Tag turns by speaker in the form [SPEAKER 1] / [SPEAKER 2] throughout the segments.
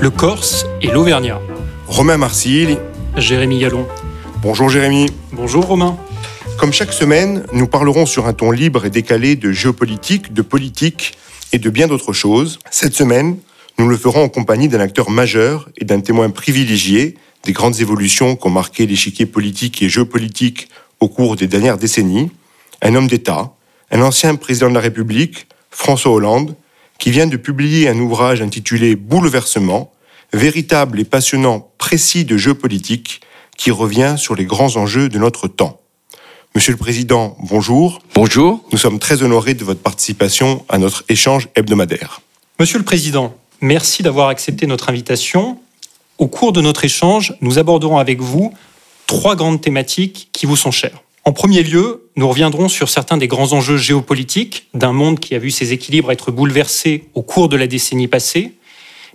[SPEAKER 1] le Corse et l'Auvergnat.
[SPEAKER 2] Romain Marcilly.
[SPEAKER 1] Jérémy Gallon.
[SPEAKER 2] Bonjour Jérémy.
[SPEAKER 1] Bonjour Romain.
[SPEAKER 2] Comme chaque semaine, nous parlerons sur un ton libre et décalé de géopolitique, de politique et de bien d'autres choses. Cette semaine, nous le ferons en compagnie d'un acteur majeur et d'un témoin privilégié des grandes évolutions qu'ont marqué l'échiquier politique et géopolitique au cours des dernières décennies, un homme d'État, un ancien président de la République, François Hollande, qui vient de publier un ouvrage intitulé Bouleversement, véritable et passionnant précis de géopolitique qui revient sur les grands enjeux de notre temps. Monsieur le Président, bonjour.
[SPEAKER 3] Bonjour.
[SPEAKER 2] Nous sommes très honorés de votre participation à notre échange hebdomadaire.
[SPEAKER 1] Monsieur le Président, merci d'avoir accepté notre invitation. Au cours de notre échange, nous aborderons avec vous trois grandes thématiques qui vous sont chères. En premier lieu, nous reviendrons sur certains des grands enjeux géopolitiques d'un monde qui a vu ses équilibres être bouleversés au cours de la décennie passée,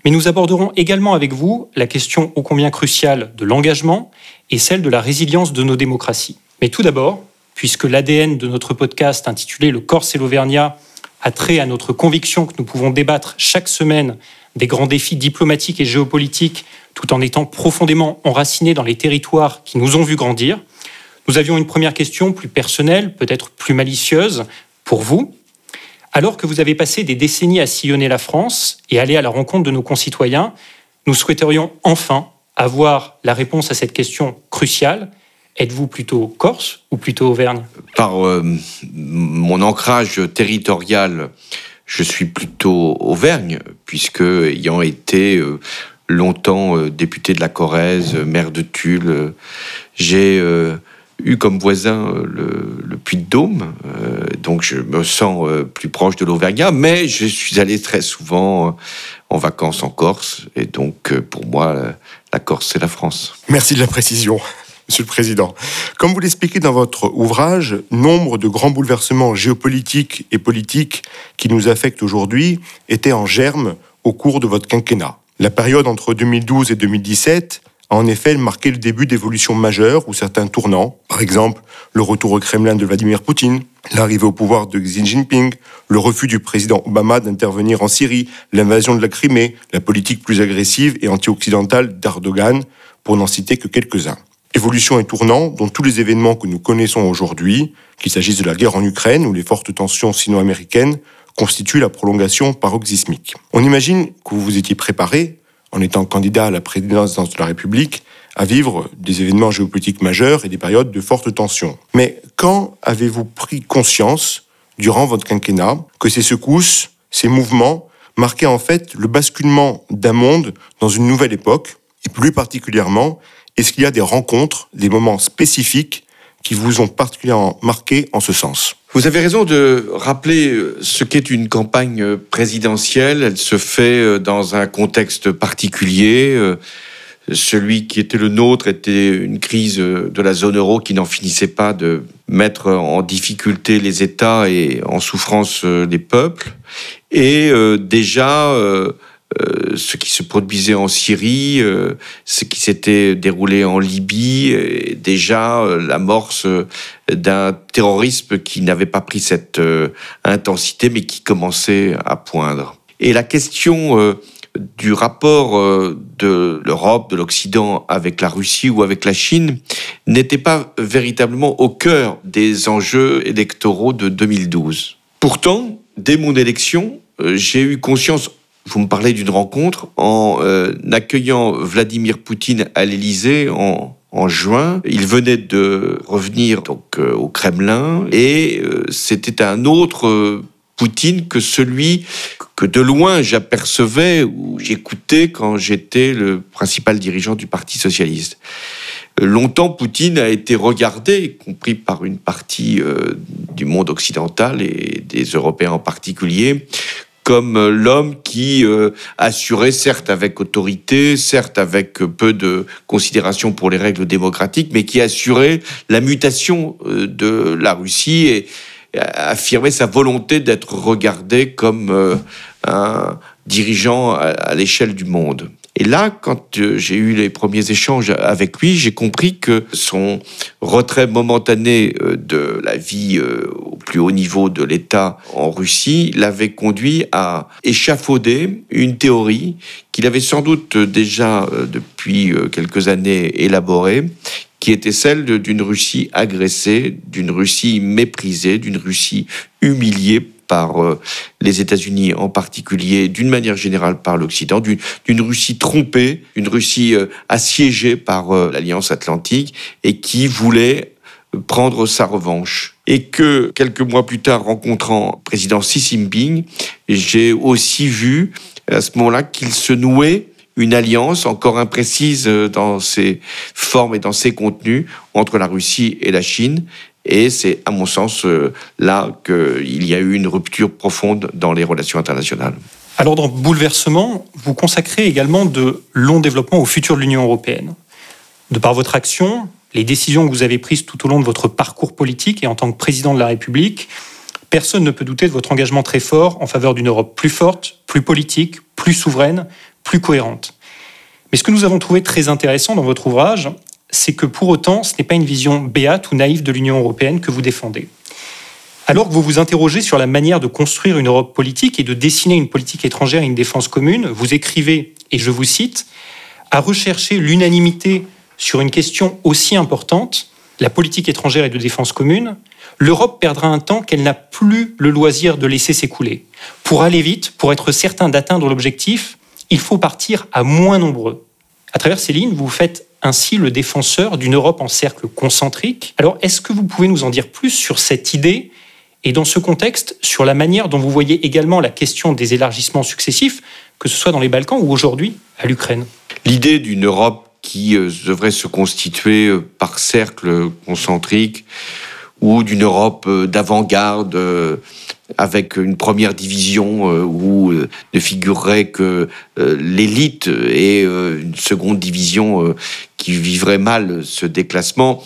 [SPEAKER 1] mais nous aborderons également avec vous la question ô combien cruciale de l'engagement et celle de la résilience de nos démocraties. Mais tout d'abord, puisque l'ADN de notre podcast intitulé Le Corse et l'Auvergnat a trait à notre conviction que nous pouvons débattre chaque semaine des grands défis diplomatiques et géopolitiques tout en étant profondément enracinés dans les territoires qui nous ont vus grandir, nous avions une première question plus personnelle, peut-être plus malicieuse, pour vous. Alors que vous avez passé des décennies à sillonner la France et aller à la rencontre de nos concitoyens, nous souhaiterions enfin avoir la réponse à cette question cruciale. Êtes-vous plutôt Corse ou plutôt Auvergne?
[SPEAKER 3] Par euh, mon ancrage territorial, je suis plutôt Auvergne, puisque ayant été euh, longtemps euh, député de la Corrèze, maire de Tulle, j'ai eu comme voisin le, le Puy-de-Dôme, donc je me sens plus proche de l'Auvergnat, mais je suis allé très souvent en vacances en Corse, et donc pour moi, la Corse, c'est la France.
[SPEAKER 2] Merci de la précision. Monsieur le Président. Comme vous l'expliquez dans votre ouvrage, nombre de grands bouleversements géopolitiques et politiques qui nous affectent aujourd'hui étaient en germe au cours de votre quinquennat. La période entre 2012 et 2017 a en effet marqué le début d'évolutions majeures ou certains tournants. Par exemple, le retour au Kremlin de Vladimir Poutine, l'arrivée au pouvoir de Xi Jinping, le refus du président Obama d'intervenir en Syrie, l'invasion de la Crimée, la politique plus agressive et anti-occidentale d'Erdogan, pour n'en citer que quelques-uns. Évolution et tournant dont tous les événements que nous connaissons aujourd'hui, qu'il s'agisse de la guerre en Ukraine ou les fortes tensions sino-américaines, constituent la prolongation paroxysmique. On imagine que vous vous étiez préparé, en étant candidat à la présidence de la République, à vivre des événements géopolitiques majeurs et des périodes de fortes tensions. Mais quand avez-vous pris conscience, durant votre quinquennat, que ces secousses, ces mouvements, marquaient en fait le basculement d'un monde dans une nouvelle époque, et plus particulièrement est-ce qu'il y a des rencontres, des moments spécifiques qui vous ont particulièrement marqué en ce sens?
[SPEAKER 3] Vous avez raison de rappeler euh, ce qu'est une campagne euh, présidentielle. Elle se fait euh, dans un contexte particulier. Celui qui était le nôtre était une crise de la zone euro qui n'en finissait pas de mettre en difficulté les États et en souffrance les peuples. Et déjà, euh, ce qui se produisait en Syrie, euh, ce qui s'était déroulé en Libye, déjà euh, l'amorce d'un terrorisme qui n'avait pas pris cette intensité, mais qui commençait à poindre. Et la question du rapport de l'Europe, de l'Occident avec la Russie ou avec la Chine n'était pas véritablement au cœur des enjeux électoraux de 2012. Pourtant, dès mon élection, j'ai eu conscience vous me parlez d'une rencontre en euh, accueillant Vladimir Poutine à l'Élysée en, juin. Il venait de revenir donc euh, au Kremlin et euh, c'était un autre Poutine que celui que de loin j'apercevais ou j'écoutais quand j'étais le principal dirigeant du Parti socialiste. Longtemps, Poutine a été regardé, y compris par une partie du monde occidental et des Européens en particulier, comme euh, l'homme qui euh, assurait, certes avec autorité, certes avec peu de considération pour les règles démocratiques, mais qui assurait la mutation euh, de la Russie et affirmait sa volonté d'être regardé comme un dirigeant à l'échelle du monde. Et là, quand euh, j'ai eu les premiers échanges avec lui, j'ai compris que son retrait momentané euh, de la vie euh, au plus haut niveau de l'État en Russie l'avait conduit à échafauder une théorie qu'il avait sans doute déjà depuis quelques années élaborée, qui était celle d'une Russie agressée, d'une Russie méprisée, d'une Russie humiliée par euh, les États-Unis en particulier, d'une manière générale par l'Occident, d'une Russie trompée, une Russie euh, assiégée par euh, l'Alliance Atlantique et qui voulait prendre sa revanche. Et que quelques mois plus tard, rencontrant le président Xi Jinping, j'ai aussi vu à ce moment-là qu'il se nouait une alliance encore imprécise dans ses formes et dans ses contenus entre la Russie et la Chine et c'est, à mon sens, euh, là qu'il y a eu une rupture profonde dans les relations internationales.
[SPEAKER 1] Alors, dans Bouleversement, vous consacrez également de longs développements au futur de l'Union européenne. De par votre action, les décisions que vous avez prises tout au long de votre parcours politique et en tant que président de la République, personne ne peut douter de votre engagement très fort en faveur d'une Europe plus forte, plus politique, plus souveraine, plus cohérente. Mais ce que nous avons trouvé très intéressant dans votre ouvrage, c'est que pour autant, ce n'est pas une vision béate ou naïve de l'Union européenne que vous défendez. Alors que vous vous interrogez sur la manière de construire une Europe politique et de dessiner une politique étrangère et une défense commune, vous écrivez, et je vous cite, à rechercher l'unanimité sur une question aussi importante, la politique étrangère et de défense commune, l'Europe perdra un temps qu'elle n'a plus le loisir de laisser s'écouler. Pour aller vite, pour être certain d'atteindre l'objectif, il faut partir à moins nombreux. À travers ces lignes, vous faites ainsi le défenseur d'une Europe en cercle concentrique. Alors, est-ce que vous pouvez nous en dire plus sur cette idée et dans ce contexte, sur la manière dont vous voyez également la question des élargissements successifs, que ce soit dans les Balkans ou aujourd'hui à l'Ukraine?
[SPEAKER 3] L'idée d'une Europe qui euh, devrait se constituer euh, par cercle concentrique ou d'une Europe euh, d'avant-garde avec une première division euh, où euh, ne figurerait que euh, l'élite et une seconde division qui vivrait mal ce déclassement.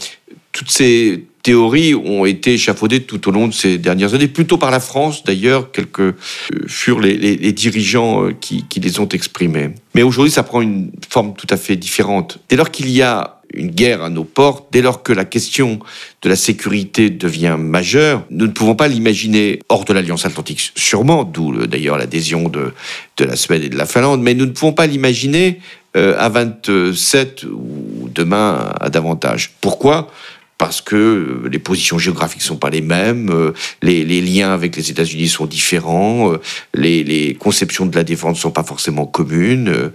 [SPEAKER 3] Toutes ces théories ont été échafaudées tout au long de ces dernières années, plutôt par la France d'ailleurs, quelques furent les, dirigeants qui, qui, les ont exprimées. Mais aujourd'hui, ça prend une forme tout à fait différente. Dès lors qu'il y a une guerre à nos portes, dès lors que la question de la sécurité devient majeure, nous ne pouvons pas l'imaginer hors de l'Alliance Atlantique, sûrement, d'où d'ailleurs l'adhésion de, de la Suède et de la Finlande, mais nous ne pouvons pas l'imaginer euh, à 27 ou demain à davantage. Pourquoi? Parce que euh, les positions géographiques sont pas les mêmes, euh, les, liens avec les États-Unis sont différents, euh, les, conceptions de la défense sont pas forcément communes.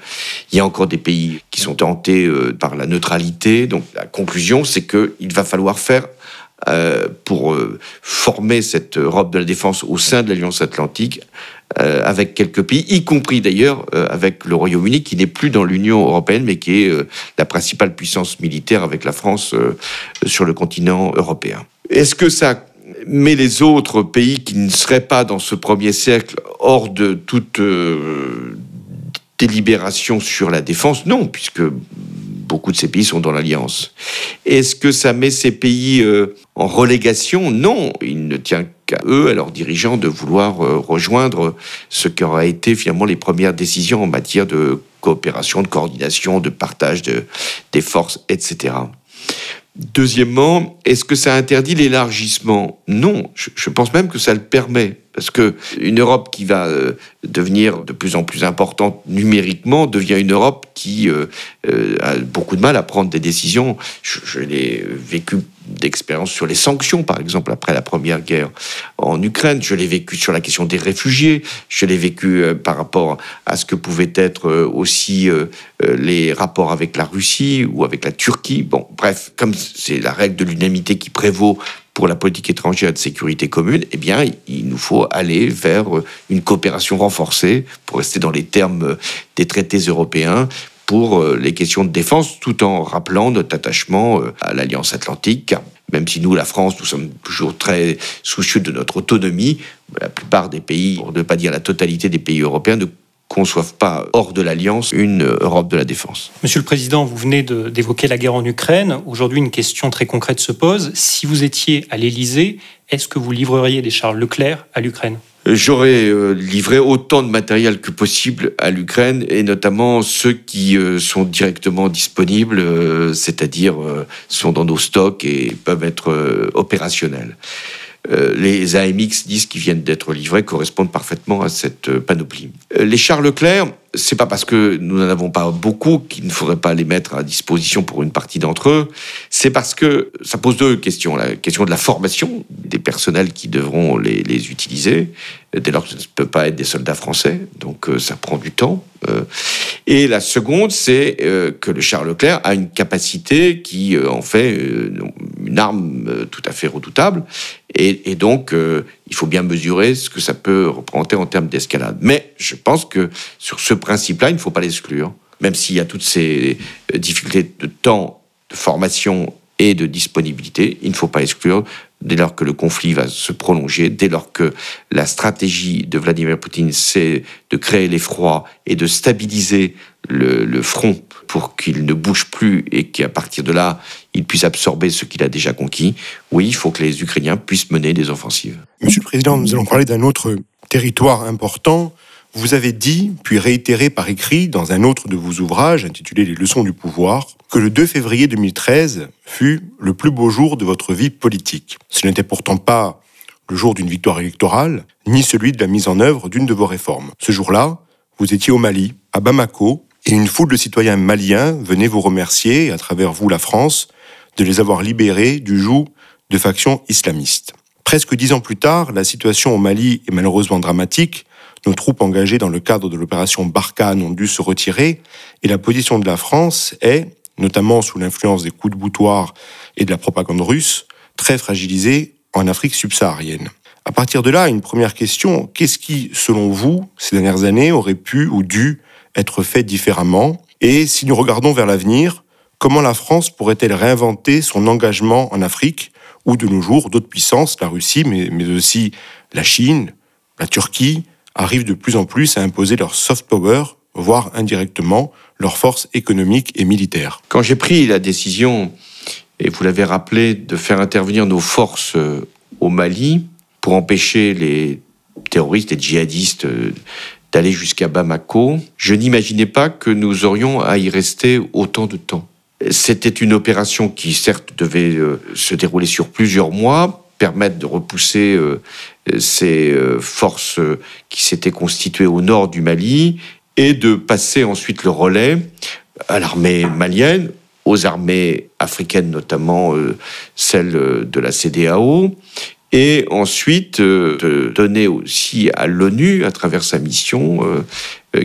[SPEAKER 3] Il y a encore des pays qui sont tentés par la neutralité. Donc la conclusion, c'est qu'il va falloir faire pour former cette Europe de la défense au sein de l'Alliance Atlantique euh, avec quelques pays, y compris d'ailleurs euh, avec le Royaume-Uni, qui n'est plus dans l'Union européenne, mais qui est euh, la principale puissance militaire avec la France sur le continent européen. Est-ce que ça met les autres pays qui ne seraient pas dans ce premier cercle hors de toute délibération sur la défense? Non, puisque beaucoup de ces pays sont dans l'alliance. Est-ce que ça met ces pays en relégation? Non, il ne tient à eux, à leurs dirigeants, de vouloir euh, rejoindre ce qui aura été finalement les premières décisions en matière de coopération, de coordination, de partage de, des forces, etc. Deuxièmement, est-ce que ça interdit l'élargissement? Non, je, pense même que ça le permet. Parce que une Europe qui va euh, devenir de plus en plus importante numériquement devient une Europe qui euh, a beaucoup de mal à prendre des décisions. Je, je l'ai vécu d'expérience sur les sanctions, par exemple, après la première guerre en Ukraine. Je l'ai vécu sur la question des réfugiés. Je l'ai vécu euh, par rapport à ce que pouvaient être euh, aussi euh, les rapports avec la Russie ou avec la Turquie. Bon, bref, comme c'est la règle de l'unanimité qui prévaut pour la politique étrangère et de sécurité commune, eh bien, il nous faut aller vers une coopération renforcée, pour rester dans les termes des traités européens, pour euh, les questions de défense, tout en rappelant notre attachement euh, à l'Alliance Atlantique, même si nous, la France, nous sommes toujours très soucieux de notre autonomie, la plupart des pays, pour ne pas dire la totalité des pays européens, ne conçoivent pas hors de l'Alliance une Europe de la défense.
[SPEAKER 1] Monsieur le Président, vous venez d'évoquer la guerre en Ukraine. Aujourd'hui, une question très concrète se pose. Si vous étiez à l'Élysée, est-ce que vous livreriez des chars Leclerc à l'Ukraine?
[SPEAKER 3] J'aurais euh, livré autant de matériel que possible à l'Ukraine et notamment ceux qui euh, sont directement disponibles, euh, c'est-à-dire sont dans nos stocks et peuvent être opérationnels. Les AMX 10 qui viennent d'être livrés correspondent parfaitement à cette panoplie. Les chars Leclerc, c'est pas parce que nous n'en avons pas beaucoup qu'il ne faudrait pas les mettre à disposition pour une partie d'entre eux. C'est parce que ça pose deux questions. La question de la formation des personnels qui devront les, utiliser, dès lors que ce ne peut pas être des soldats français, donc euh, ça prend du temps. Euh. et la seconde, c'est euh, que le char Leclerc a une capacité qui en fait une arme tout à fait redoutable. Et donc, il faut bien mesurer ce que ça peut représenter en termes d'escalade. Mais je pense que sur ce principe-là, il ne faut pas l'exclure, même s'il y a toutes ces euh, difficultés de temps, de formation et de disponibilité, il ne faut pas exclure dès lors que le conflit va se prolonger, dès lors que la stratégie de Vladimir Poutine, c'est de créer l'effroi et de stabiliser le, le front pour qu'il ne bouge plus et qu'à partir de là, il puisse absorber ce qu'il a déjà conquis, oui, il faut que les Ukrainiens puissent mener des offensives.
[SPEAKER 2] Monsieur le Président, nous allons parler d'un autre territoire important, vous avez dit, puis réitéré par écrit dans un autre de vos ouvrages intitulé Les leçons du pouvoir, que le 2 février 2013 fut le plus beau jour de votre vie politique. Ce n'était pourtant pas le jour d'une victoire électorale, ni celui de la mise en œuvre d'une de vos réformes. Ce jour-là, vous étiez au Mali, à Bamako, et une foule de citoyens maliens venait vous remercier, à travers vous la France, de les avoir libérés du joug de factions islamistes. Presque dix ans plus tard, la situation au Mali est malheureusement dramatique, nos troupes engagées dans le cadre de l'opération Barkhane ont dû se retirer et la position de la France est, notamment sous l'influence des coups de boutoir et de la propagande russe, très fragilisée en Afrique subsaharienne. À partir de là, une première question, qu'est-ce qui, selon vous, ces dernières années, aurait pu ou dû être fait différemment Et si nous regardons vers l'avenir, comment la France pourrait-elle réinventer son engagement en Afrique, où de nos jours d'autres puissances, la Russie, mais, mais aussi la Chine, la Turquie, arrivent de plus en plus à imposer leur soft power, voire indirectement leur force économique et militaire.
[SPEAKER 3] Quand j'ai pris la décision, et vous l'avez rappelé, de faire intervenir nos forces euh, au Mali pour empêcher les terroristes et djihadistes euh, d'aller jusqu'à Bamako, je n'imaginais pas que nous aurions à y rester autant de temps. C'était une opération qui, certes, devait euh, se dérouler sur plusieurs mois, permettre de repousser euh, ces euh, forces qui s'étaient constituées au nord du Mali et de passer ensuite le relais à l'armée malienne, aux armées africaines, notamment celles de la CDAO, et ensuite de donner aussi à l'ONU, à travers sa mission,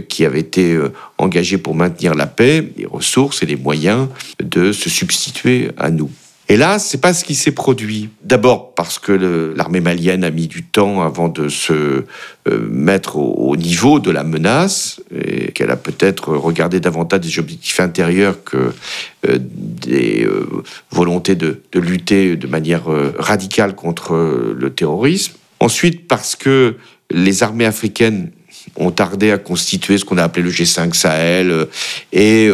[SPEAKER 3] qui avait été engagée pour maintenir la paix, les ressources et les moyens de se substituer à nous. Et là, c'est pas ce qui s'est produit. D'abord parce que l'armée malienne a mis du temps avant de se euh, mettre au, niveau de la menace et qu'elle a peut-être regardé davantage des objectifs intérieurs que euh, des euh, volontés de, de, lutter de manière radicale contre le terrorisme. Ensuite parce que les armées africaines ont tardé à constituer ce qu'on a appelé le G5 Sahel et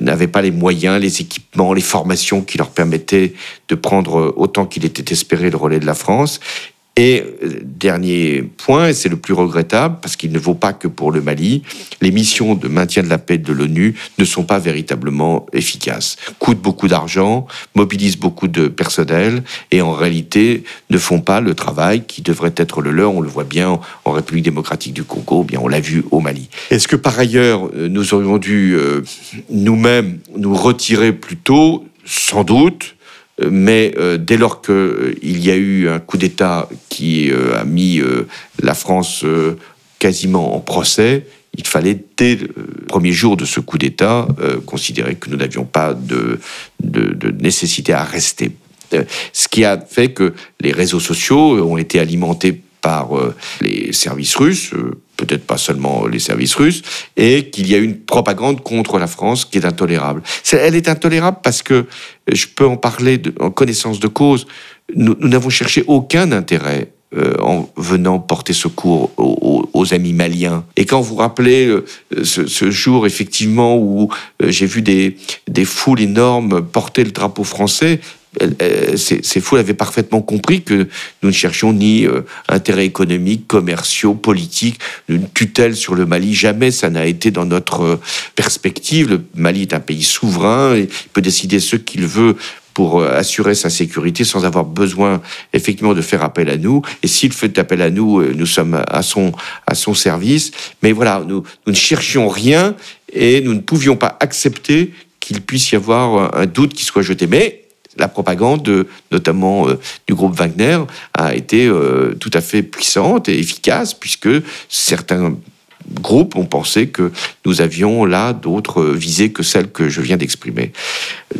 [SPEAKER 3] n'avaient pas les moyens, les équipements, les formations qui leur permettaient de prendre autant qu'il était espéré le relais de la France. Et euh, dernier point, et c'est le plus regrettable, parce qu'il ne vaut pas que pour le Mali, les missions de maintien de la paix de l'ONU ne sont pas véritablement efficaces, coûtent beaucoup d'argent, mobilisent beaucoup de personnel, et en réalité ne font pas le travail qui devrait être le leur. On le voit bien en République démocratique du Congo, bien on l'a vu au Mali. Est-ce que par ailleurs, euh, nous aurions dû euh, nous-mêmes nous retirer plus tôt? Sans doute mais euh, dès lors qu'il euh, y a eu un coup d'État qui euh, a mis la France quasiment en procès, il fallait, dès le premier jour de ce coup d'État, considérer que nous n'avions pas de, nécessité à rester. Ce qui a fait que les réseaux sociaux ont été alimentés par les services russes, peut-être pas seulement les services russes, et qu'il y a une propagande contre la France qui est intolérable. elle est intolérable parce que, je peux en parler en connaissance de cause, nous n'avons cherché aucun intérêt euh, en venant porter secours aux, amis maliens. Et quand vous rappelez euh, ce, jour, effectivement, où euh, j'ai vu des, des foules énormes porter le drapeau français, c'est fou, elle avait parfaitement compris que nous ne cherchions ni euh, intérêts économiques, commerciaux, politiques, une tutelle sur le Mali. Jamais ça n'a été dans notre euh, perspective. Le Mali est un pays souverain, il peut décider ce qu'il veut pour euh, assurer sa sécurité sans avoir besoin effectivement de faire appel à nous. Et s'il fait appel à nous, nous sommes à son, à son service. Mais voilà, nous, nous ne cherchions rien et nous ne pouvions pas accepter qu'il puisse y avoir un doute qui soit jeté. Mais la propagande, notamment euh, du groupe Wagner, a été euh, tout à fait puissante et efficace, puisque certains groupes ont pensé que nous avions là d'autres visées que celles que je viens d'exprimer.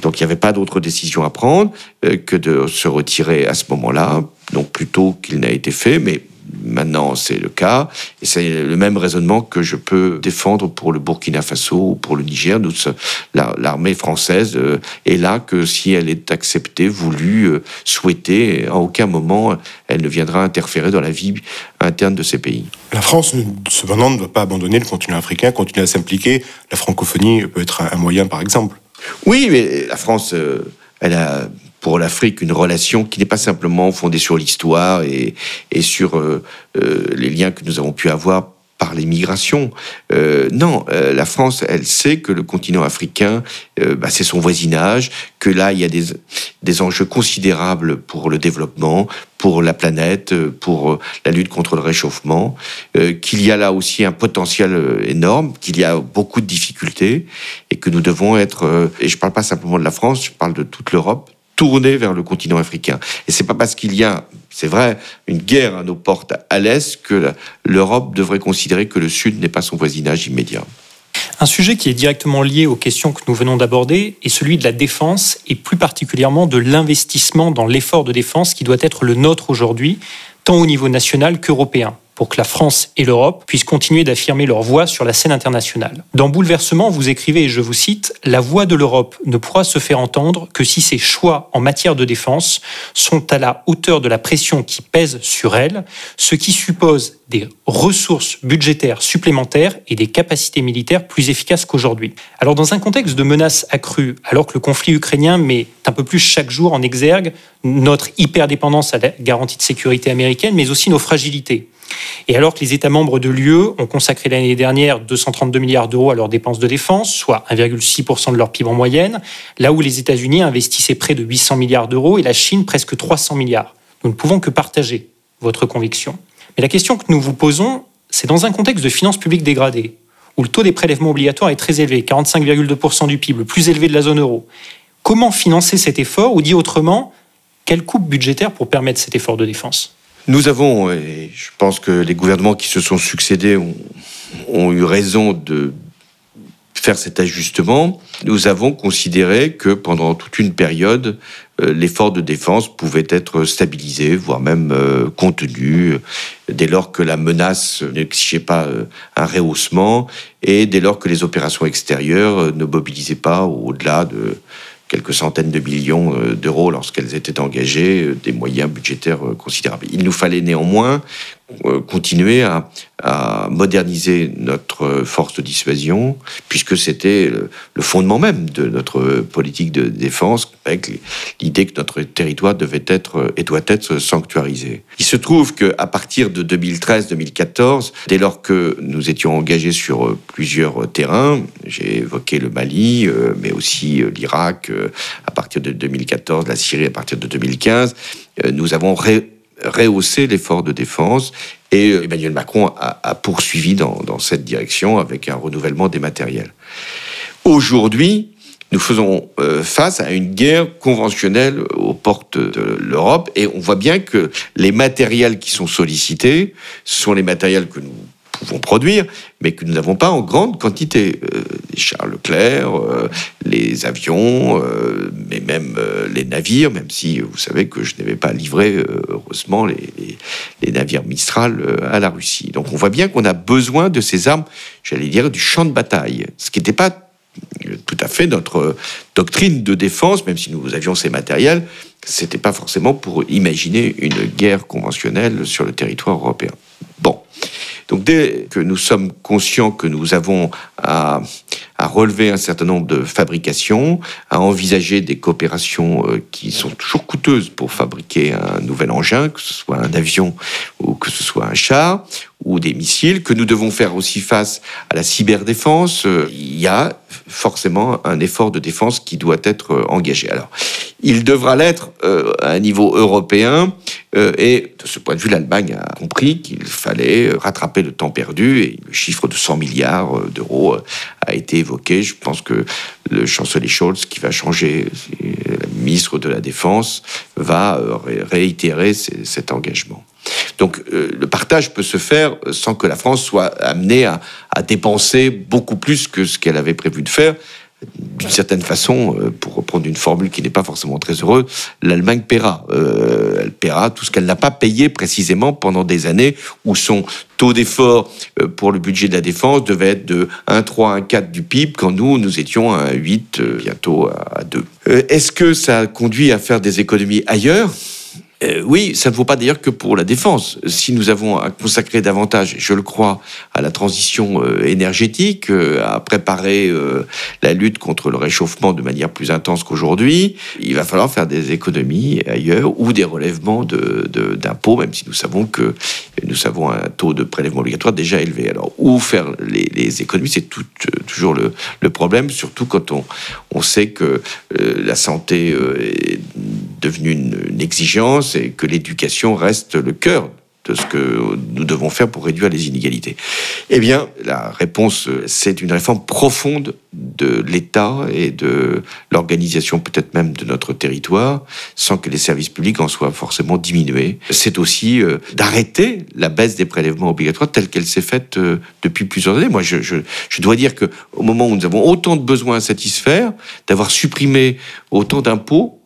[SPEAKER 3] Donc il n'y avait pas d'autre décision à prendre euh, que de se retirer à ce moment-là, donc plutôt qu'il n'a été fait, mais Maintenant, c'est le cas. Et c'est le même raisonnement que je peux défendre pour le Burkina Faso ou pour le Niger. L'armée française euh, est là que si elle est acceptée, voulue, euh, souhaitée, à aucun moment elle ne viendra interférer dans la vie interne de ces pays.
[SPEAKER 2] La France, cependant, ne doit pas abandonner le continent africain, continuer à s'impliquer. La francophonie peut être un moyen, par exemple.
[SPEAKER 3] Oui, mais la France, euh, elle a pour l'Afrique une relation qui n'est pas simplement fondée sur l'histoire et, et, sur euh, euh, les liens que nous avons pu avoir par les migrations. Euh, non, euh, la France, elle sait que le continent africain, euh, bah, c'est son voisinage, que là, il y a des, des enjeux considérables pour le développement, pour la planète, pour la lutte contre le réchauffement, qu'il y a là aussi un potentiel énorme, qu'il y a beaucoup de difficultés et que nous devons être, et je ne parle pas simplement de la France, je parle de toute l'Europe, tourner vers le continent africain. Et c'est pas parce qu'il y a, c'est vrai, une guerre à nos portes à l'Est que l'Europe devrait considérer que le Sud n'est pas son voisinage immédiat.
[SPEAKER 1] Un sujet qui est directement lié aux questions que nous venons d'aborder est celui de la défense et plus particulièrement de l'investissement dans l'effort de défense qui doit être le nôtre aujourd'hui, tant au niveau national qu'européen pour que la France et l'Europe puissent continuer d'affirmer leur voix sur la scène internationale. Dans Bouleversement, vous écrivez, et je vous cite, La voix de l'Europe ne pourra se faire entendre que si ses choix en matière de défense sont à la hauteur de la pression qui pèse sur elle, ce qui suppose des ressources budgétaires supplémentaires et des capacités militaires plus efficaces qu'aujourd'hui. Alors dans un contexte de menaces accrues, alors que le conflit ukrainien met un peu plus chaque jour en exergue notre hyperdépendance à la garantie de sécurité américaine, mais aussi nos fragilités, et alors que les États membres de l'UE ont consacré l'année dernière 232 milliards d'euros à leurs dépenses de défense, soit 1,6% de leur PIB en moyenne, là où les États-Unis investissaient près de 800 milliards d'euros et la Chine presque 300 milliards. Nous ne pouvons que partager votre conviction. Mais la question que nous vous posons, c'est dans un contexte de finances publiques dégradées, où le taux des prélèvements obligatoires est très élevé, 45,2% du PIB, le plus élevé de la zone euro. Comment financer cet effort, ou dit autrement, quelle coupe budgétaire pour permettre cet effort de défense?
[SPEAKER 3] Nous avons, et je pense que les gouvernements qui se sont succédés ont, eu raison de faire cet ajustement, nous avons considéré que pendant toute une période, euh, l'effort de défense pouvait être stabilisé, voire même euh, contenu, dès lors que la menace n'exigeait pas euh, un rehaussement et dès lors que les opérations extérieures ne mobilisaient pas au-delà de quelques centaines de millions euh, d'euros lorsqu'elles étaient engagées, euh, des moyens budgétaires euh, considérables. Il nous fallait néanmoins continuer à, moderniser notre force de dissuasion, puisque c'était le, fondement même de notre politique de défense, avec l'idée que notre territoire devait être et doit être sanctuarisé. Il se trouve qu'à partir de 2013-2014, dès lors que nous étions engagés sur plusieurs terrains, j'ai évoqué le Mali, euh, mais aussi euh, l'Irak à partir de 2014, la Syrie à partir de 2015, nous avons ré rehausser l'effort de défense et euh, Emmanuel Macron a, poursuivi dans, cette direction avec un renouvellement des matériels. Aujourd'hui, nous faisons euh, face à une guerre conventionnelle aux portes de l'Europe et on voit bien que les matériels qui sont sollicités sont les matériels que nous pouvons produire, mais que nous n'avons pas en grande quantité. Euh, les chars Leclerc, euh, les avions, euh, mais même les navires, même si vous savez que je n'avais pas livré, heureusement, les, les, navires Mistral à la Russie. Donc on voit bien qu'on a besoin de ces armes, j'allais dire, du champ de bataille, ce qui n'était pas tout à fait notre doctrine de défense, même si nous avions ces matériels, c'était pas forcément pour imaginer une guerre conventionnelle sur le territoire européen. Bon. Donc dès que nous sommes conscients que nous avons à, à relever un certain nombre de fabrications, à envisager des coopérations euh, qui sont toujours coûteuses pour fabriquer un nouvel engin, que ce soit un avion ou que ce soit un char ou des missiles, que nous devons faire aussi face à la cyberdéfense. Euh, il y a forcément un effort de défense qui doit être euh, engagé. Alors, il devra l'être à un niveau européen et de ce point de vue, l'Allemagne a compris qu'il fallait rattraper le temps perdu et le chiffre de 100 milliards d'euros a été évoqué. Je pense que le chancelier Scholz, qui va changer, le ministre de la Défense, va euh, réitérer cet engagement. Donc euh, le partage peut se faire sans que la France soit amenée à, dépenser beaucoup plus que ce qu'elle avait prévu de faire d'une certaine façon, euh, pour reprendre une formule qui n'est pas forcément très heureuse, l'Allemagne paiera. Euh, elle paiera tout ce qu'elle n'a pas payé précisément pendant des années où son taux d'effort pour le budget de la défense devait être de 1,3, 1,4 du PIB, quand nous, nous étions à 8, bientôt à 2. Est-ce que ça conduit à faire des économies ailleurs? Euh, oui, ça ne vaut pas d'ailleurs que pour la défense. Si nous avons à consacrer davantage, je le crois, à la transition euh, énergétique, euh, à préparer la lutte contre le réchauffement de manière plus intense qu'aujourd'hui, il va falloir faire des économies ailleurs ou des relèvements d'impôts, même si nous savons que nous savons un taux de prélèvement obligatoire déjà élevé. Alors, où faire les, économies, c'est toujours le, problème, surtout quand on, on sait que la santé est devenue une exigence et que l'éducation reste le cœur de ce que nous devons faire pour réduire les inégalités Eh bien, la réponse, c'est une réforme profonde de l'État et de l'organisation peut-être même de notre territoire, sans que les services publics en soient forcément diminués. C'est aussi euh, d'arrêter la baisse des prélèvements obligatoires telle qu'elle s'est faite euh, depuis plusieurs années. Moi, je, je, dois dire que au moment où nous avons autant de besoins à satisfaire, d'avoir supprimé autant d'impôts,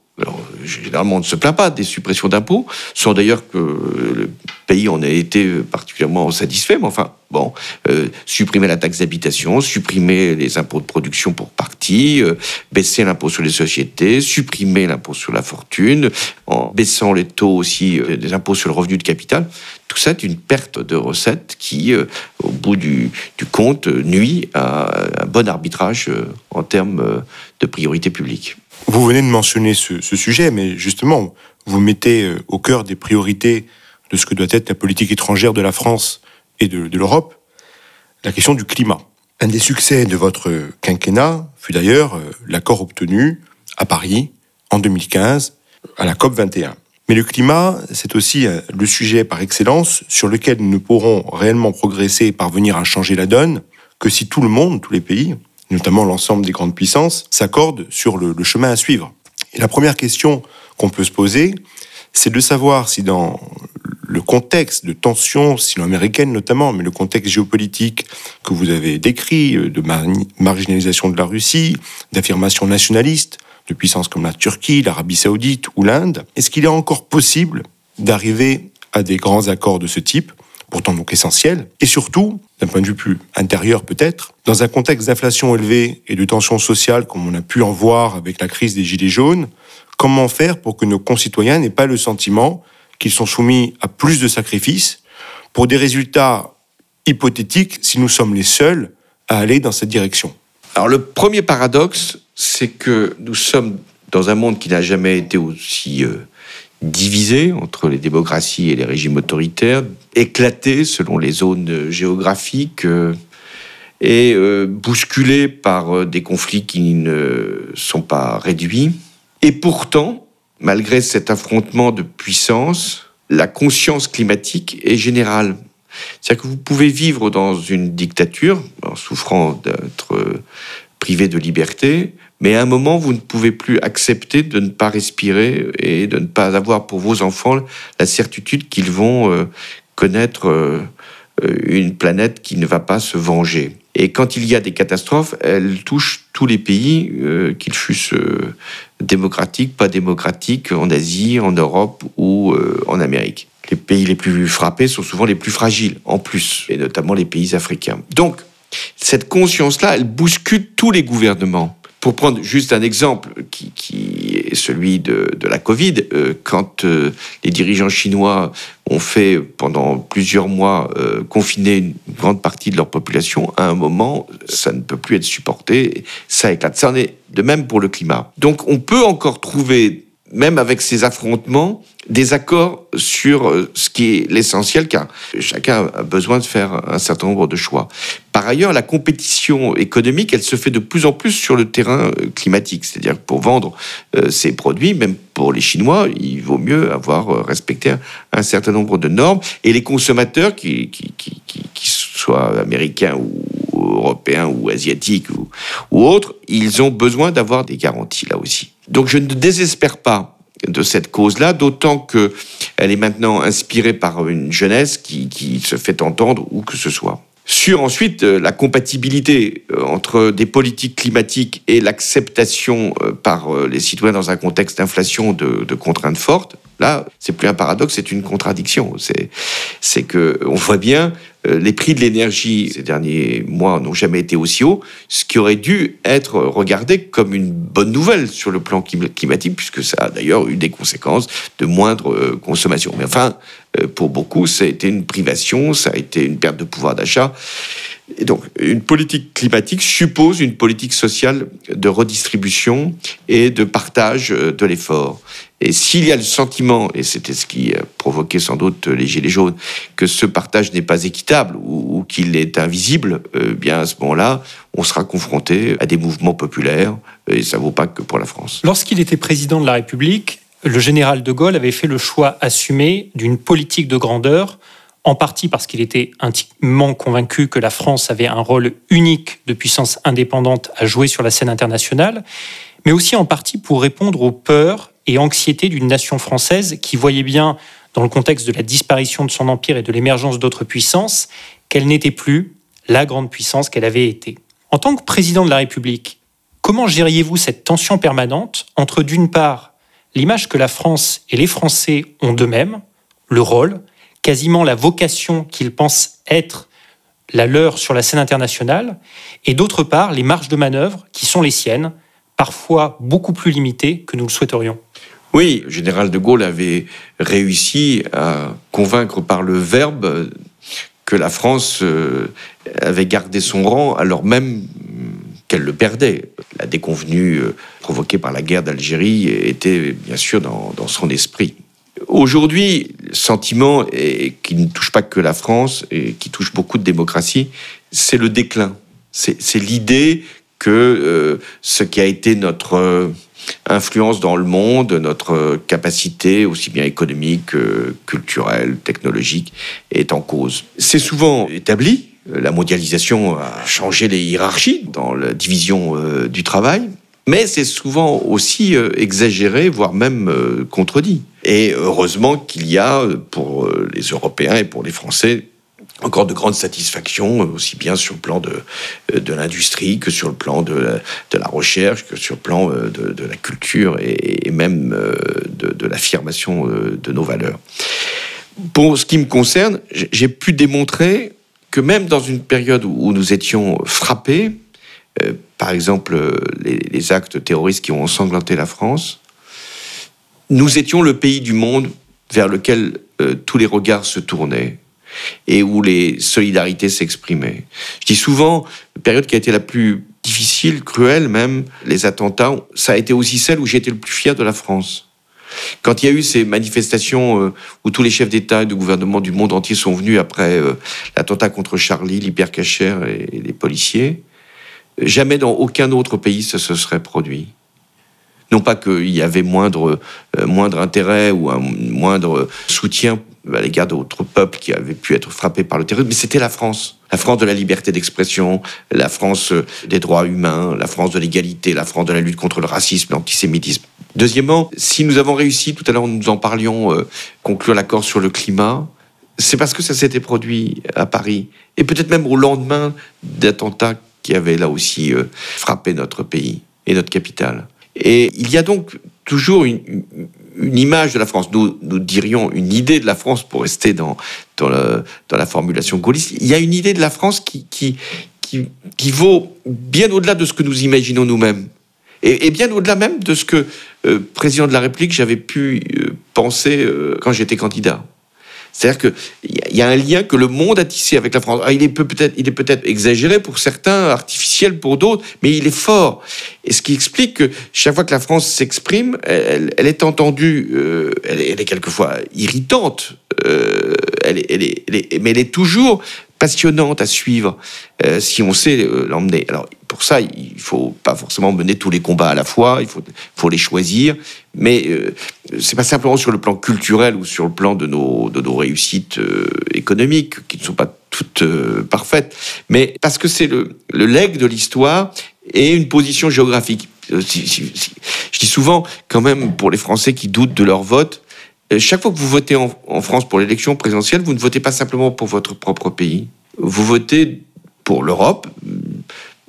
[SPEAKER 3] généralement, on ne se plaint pas des suppressions d'impôts, sans d'ailleurs que le pays en ait été particulièrement satisfait, mais enfin, bon, euh, supprimer la taxe d'habitation, supprimer les impôts de production pour partie, euh, baisser l'impôt sur les sociétés, supprimer l'impôt sur la fortune, en baissant les taux aussi euh, des impôts sur le revenu de capital, tout ça est une perte de recettes qui, au bout du, du compte, nuit à un bon arbitrage en termes de priorité publique.
[SPEAKER 2] Vous venez de mentionner ce, sujet, mais justement, vous mettez euh, au cœur des priorités de ce que doit être la politique étrangère de la France et de, l'Europe la question du climat. Un des succès de votre quinquennat fut d'ailleurs euh, l'accord obtenu à Paris en 2015 à la COP 21. Mais le climat, c'est aussi euh, le sujet par excellence sur lequel nous ne pourrons réellement progresser et parvenir à changer la donne que si tout le monde, tous les pays, notamment l'ensemble des grandes puissances, s'accordent sur le, chemin à suivre. Et la première question qu'on peut se poser, c'est de savoir si dans le contexte de tensions sino-américaines notamment, mais le contexte géopolitique que vous avez décrit, euh, de marginalisation de la Russie, d'affirmation nationaliste, de puissances comme la Turquie, l'Arabie saoudite ou l'Inde, est-ce qu'il est encore possible d'arriver à des grands accords de ce type? Pourtant donc essentiel, et surtout, d'un point de vue plus intérieur peut-être, dans un contexte d'inflation élevée et de tensions sociales comme on a pu en voir avec la crise des Gilets jaunes, comment faire pour que nos concitoyens n'aient pas le sentiment qu'ils sont soumis à plus de sacrifices pour des résultats hypothétiques si nous sommes les seuls à aller dans cette direction?
[SPEAKER 3] Alors le premier paradoxe, c'est que nous sommes dans un monde qui n'a jamais été aussi euh, divisé entre les démocraties et les régimes autoritaires, éclaté selon les zones géographiques euh, et euh, bousculé par euh, des conflits qui ne sont pas réduits. Et pourtant, malgré cet affrontement de puissance, la conscience climatique est générale. C'est-à-dire que vous pouvez vivre dans une dictature en souffrant d'être privé de liberté, mais à un moment, vous ne pouvez plus accepter de ne pas respirer et de ne pas avoir pour vos enfants la certitude qu'ils vont connaître euh, une planète qui ne va pas se venger. Et quand il y a des catastrophes, elles touchent tous les pays, euh, qu'ils fussent démocratiques, pas démocratiques, en Asie, en Europe ou en Amérique. Les pays les plus frappés sont souvent les plus fragiles, en plus, et notamment les pays africains. Donc, cette conscience-là, elle bouscule tous les gouvernements. Pour prendre juste un exemple qui, est celui de, la Covid. Euh, quand euh, les dirigeants chinois ont fait pendant plusieurs mois confiner une grande partie de leur population, à un moment, ça ne peut plus être supporté, ça éclate. Ça en est de même pour le climat. Donc on peut encore trouver même avec ces affrontements, des accords sur euh, ce qui est l'essentiel, car chacun a besoin de faire un certain nombre de choix. Par ailleurs, la compétition économique, elle se fait de plus en plus sur le terrain euh, climatique. C'est-à-dire pour vendre euh, ces produits, même pour les Chinois, il vaut mieux avoir respecté un certain nombre de normes. Et les consommateurs, qui, qui, qui, qui soient américains ou européens ou asiatiques ou autres, ils ont besoin d'avoir des garanties là aussi. Donc je ne désespère pas de cette cause-là, d'autant que elle est maintenant inspirée par une jeunesse qui, se fait entendre où que ce soit. Sur ensuite euh, la compatibilité euh, entre des politiques climatiques et l'acceptation euh, par les citoyens dans un contexte d'inflation de, de, contraintes fortes, là, c'est plus un paradoxe, c'est une contradiction. C'est, que on voit bien euh, les prix de l'énergie ces derniers mois n'ont jamais été aussi hauts, ce qui aurait dû être regardé comme une bonne nouvelle sur le plan climatique, puisque ça a d'ailleurs eu des conséquences de moindre euh, consommation. Mais enfin, euh, pour beaucoup, ça a été une privation, ça a été une perte de pouvoir d'achat. Donc, une politique climatique suppose une politique sociale de redistribution et de partage de l'effort. Et s'il y a le sentiment, et c'était ce qui provoquait sans doute les Gilets jaunes, que ce partage n'est pas équitable ou, qu'il est invisible, eh bien à ce moment-là, on sera confronté à des mouvements populaires, et ça ne vaut pas que pour la France.
[SPEAKER 1] Lorsqu'il était président de la République, le général de Gaulle avait fait le choix assumé d'une politique de grandeur, en partie parce qu'il était intimement convaincu que la France avait un rôle unique de puissance indépendante à jouer sur la scène internationale, mais aussi en partie pour répondre aux peurs et anxiété d'une nation française qui voyait bien, dans le contexte de la disparition de son empire et de l'émergence d'autres puissances, qu'elle n'était plus la grande puissance qu'elle avait été. En tant que président de la République, comment gériez-vous cette tension permanente entre, d'une part, l'image que la France et les Français ont d'eux-mêmes, le rôle, quasiment la vocation qu'ils pensent être la leur sur la scène internationale, et d'autre part, les marges de manœuvre qui sont les siennes, parfois beaucoup plus limitées que nous le souhaiterions
[SPEAKER 3] oui, général de Gaulle avait réussi à convaincre par le verbe que la France euh, avait gardé son rang alors même qu'elle le perdait. La déconvenue euh, provoquée par la guerre d'Algérie était bien sûr dans, son esprit. Aujourd'hui, le sentiment qui ne touche pas que la France et qui touche beaucoup de démocraties, c'est le déclin. C'est l'idée que euh, ce qui a été notre influence dans le monde, notre capacité, aussi bien économique, culturelle, technologique, est en cause. C'est souvent établi. La mondialisation a changé les hiérarchies dans la division euh, du travail, mais c'est souvent aussi euh, exagéré, voire même euh, contredit. Et heureusement qu'il y a, pour les Européens et pour les Français, encore de grandes satisfactions, aussi bien sur le plan de, de l'industrie que sur le plan de, de, la recherche, que sur le plan euh, de, de la culture et, même euh, de, l'affirmation euh, de nos valeurs. Pour ce qui me concerne, j'ai pu démontrer que même dans une période où nous étions frappés, par exemple les, les actes terroristes qui ont ensanglanté la France, nous étions le pays du monde vers lequel tous les regards se tournaient et où les solidarités s'exprimaient. Je dis souvent, la période qui a été la plus difficile, cruelle même, les attentats, ça a été aussi celle où j'ai été le plus fier de la France. Quand il y a eu ces manifestations euh, où tous les chefs d'État et de gouvernement du monde entier sont venus après euh, l'attentat contre Charlie, l'hypercachère et, et les policiers, jamais dans aucun autre pays ça se serait produit. Non pas qu'il y avait moindre, euh, moindre intérêt ou un moindre soutien à l'égard d'autres peuples qui avaient pu être frappés par le terrorisme, mais c'était la France. La France de la liberté d'expression, la France des droits humains, la France de l'égalité, la France de la lutte contre le racisme, l'antisémitisme. Deuxièmement, si nous avons réussi, tout à l'heure nous en parlions, euh, conclure l'accord sur le climat, c'est parce que ça s'était produit à Paris, et peut-être même au lendemain d'attentats qui avaient là aussi euh, frappé notre pays et notre capitale. Et il y a donc toujours une, image de la France. Nous, dirions une idée de la France pour rester dans, dans, la formulation gaulliste. Il y a une idée de la France qui, qui, qui, vaut bien au-delà de ce que nous imaginons nous-mêmes. Et, bien au-delà même de ce que, euh, président de la République, j'avais pu euh, penser quand j'étais candidat. C'est-à-dire qu'il y a un lien que le monde a tissé avec la France. Ah, il est peut-être, exagéré pour certains, artificiel pour d'autres, mais il est fort. Et ce qui explique que chaque fois que la France s'exprime, elle, est entendue, elle, est, quelquefois irritante, est, mais elle est toujours passionnante à suivre euh, si on sait euh, l'emmener. Alors pour ça, il faut pas forcément mener tous les combats à la fois, il faut, faut les choisir, mais euh, c'est pas simplement sur le plan culturel ou sur le plan de nos, de nos réussites économiques qui ne sont pas toutes parfaites, mais parce que c'est le, le legs de l'histoire et une position géographique. je dis souvent, quand même, pour les Français qui doutent de leur vote, euh, chaque fois que vous votez en, France pour l'élection présidentielle, vous ne votez pas simplement pour votre propre pays. Vous votez pour l'Europe,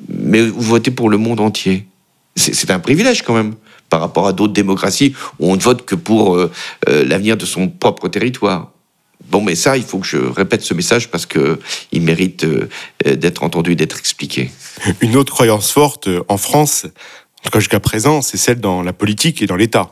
[SPEAKER 3] mais vous votez pour le monde entier. C'est un privilège quand même par rapport à d'autres démocraties où on ne vote que pour euh, euh, l'avenir de son propre territoire. Bon, mais ça, il faut que je répète ce message parce qu'il mérite d'être entendu, d'être expliqué.
[SPEAKER 2] Une autre croyance forte en France, en tout cas jusqu'à présent, c'est celle dans la politique et dans l'État.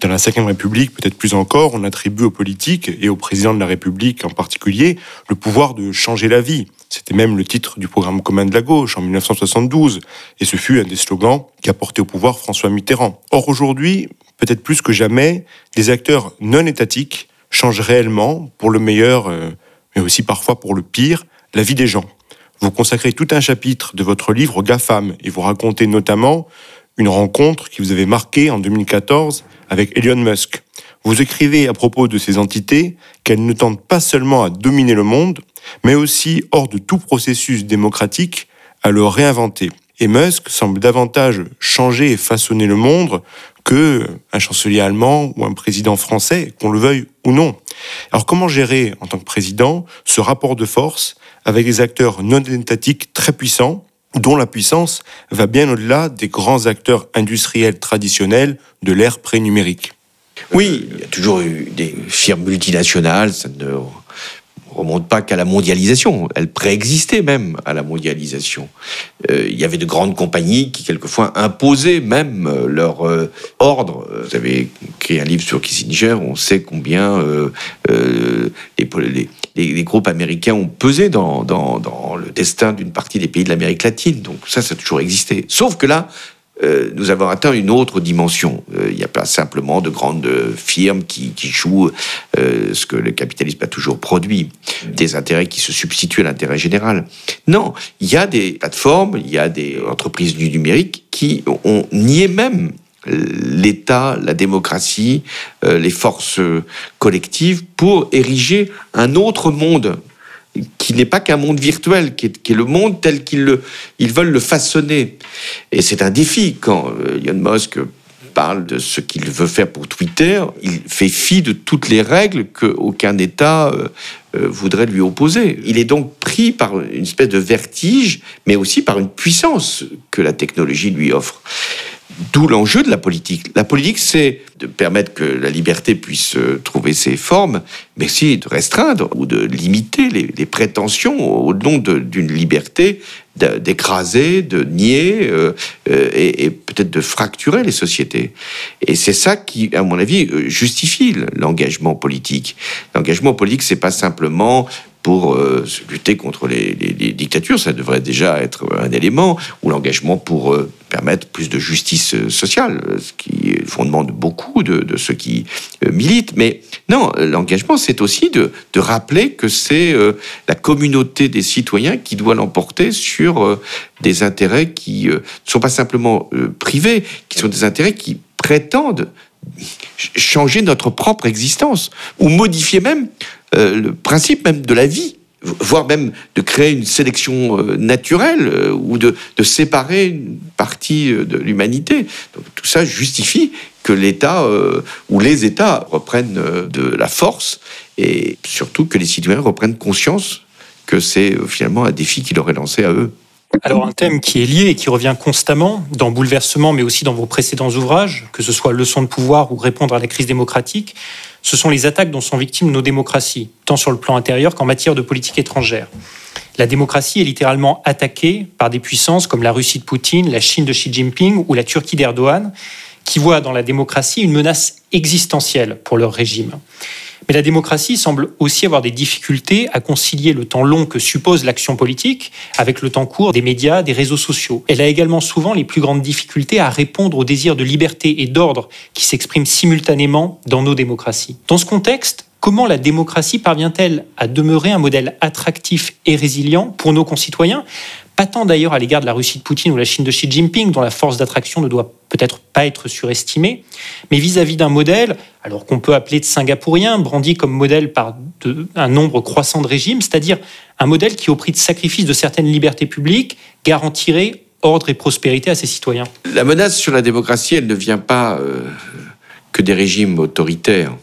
[SPEAKER 2] Dans la Ve République, peut-être plus encore, on attribue aux politiques et au président de la République en particulier le pouvoir de changer la vie. C'était même le titre du programme commun de la gauche en 1972, et ce fut un des slogans qui a porté au pouvoir François Mitterrand. Or aujourd'hui, peut-être plus que jamais, des acteurs non étatiques changent réellement, pour le meilleur, euh, mais aussi parfois pour le pire, la vie des gens. Vous consacrez tout un chapitre de votre livre aux GAFAM et vous racontez notamment une rencontre qui vous avait marqué en 2014 avec Elon Musk. Vous écrivez à propos de ces entités qu'elles ne tentent pas seulement à dominer le monde, mais aussi, hors de tout processus démocratique, à le réinventer. Et Musk semble davantage changer et façonner le monde que un chancelier allemand ou un président français, qu'on le veuille ou non. Alors comment gérer, en tant que président, ce rapport de force avec des acteurs non étatiques très puissants dont la puissance va bien au-delà des grands acteurs industriels traditionnels de l'ère pré-numérique.
[SPEAKER 3] Oui, il y a toujours eu des firmes multinationales, ça ne remonte pas qu'à la mondialisation, elle préexistait même à la mondialisation. Euh, il y avait de grandes compagnies qui quelquefois imposaient même euh, leur euh, ordre. Vous avez écrit un livre sur Kissinger, on sait combien les, groupes américains ont pesé dans, dans le destin d'une partie des pays de l'Amérique latine. Donc ça, ça a toujours existé. Sauf que là, euh, nous avons atteint une autre dimension. Euh, il n'y a pas simplement de grandes firmes qui, jouent euh, ce que le capitalisme a toujours produit, des intérêts qui se substituent à l'intérêt général. Non, il y a des plateformes, il y a des entreprises du numérique qui ont nié même l'État, la démocratie, euh, les forces collectives pour ériger un autre monde qui n'est pas qu'un monde virtuel, qui est, le monde tel qu'ils ils veulent le façonner. Et c'est un défi quand euh, Elon Musk parle de ce qu'il veut faire pour Twitter, il fait fi de toutes les règles qu'aucun État euh, voudrait lui opposer. Il est donc pris par une espèce de vertige, mais aussi par une puissance que la technologie lui offre. D'où l'enjeu de la politique. La politique, c'est de permettre que la liberté puisse euh, trouver ses formes, mais aussi de restreindre ou de limiter les, prétentions au nom d'une liberté, d'écraser, de nier euh, euh, et, peut-être de fracturer les sociétés. Et c'est ça qui, à mon avis, justifie l'engagement politique. L'engagement politique, c'est pas simplement pour euh, lutter contre les, dictatures, ça devrait déjà être un élément, ou l'engagement pour euh, permettre plus de justice euh, sociale, ce qui est le fondement de beaucoup de, ceux qui militent. Mais non, l'engagement, c'est aussi de, de, rappeler que c'est la communauté des citoyens qui doit l'emporter sur des intérêts qui ne sont pas simplement privés, qui sont des intérêts qui prétendent changer notre propre existence, ou modifier même euh, le principe même de la vie voire même de créer une sélection euh, naturelle euh, ou de, séparer une partie de l'humanité. Tout ça justifie que l'État ou les États reprennent de la force et surtout que les citoyens reprennent conscience que c'est finalement un défi qui leur est lancé à eux.
[SPEAKER 1] Alors un thème qui est lié et qui revient constamment dans Bouleversement, mais aussi dans vos précédents ouvrages, que ce soit Leçon de pouvoir ou Répondre à la crise démocratique, ce sont les attaques dont sont victimes nos démocraties, tant sur le plan intérieur qu'en matière de politique étrangère. La démocratie est littéralement attaquée par des puissances comme la Russie de Poutine, la Chine de Xi Jinping ou la Turquie d'Erdogan, qui voient dans la démocratie une menace existentielle pour leur régime. Mais la démocratie semble aussi avoir des difficultés à concilier le temps long que suppose l'action politique avec le temps court des médias, des réseaux sociaux. Elle a également souvent les plus grandes difficultés à répondre aux désirs de liberté et d'ordre qui s'expriment simultanément dans nos démocraties. Dans ce contexte, comment la démocratie parvient-elle à demeurer un modèle attractif et résilient pour nos concitoyens? Pas tant d'ailleurs à l'égard de la Russie de Poutine ou la Chine de Xi Jinping, dont la force d'attraction ne doit peut-être pas être surestimée, mais vis-à-vis d'un modèle, alors qu'on peut appeler de singapourien, brandi comme modèle par un nombre croissant de régimes, c'est-à-dire un modèle qui, au prix de sacrifice de certaines libertés publiques, garantirait ordre et prospérité à ses citoyens.
[SPEAKER 3] La menace sur la démocratie, elle ne vient pas euh, que des régimes autoritaires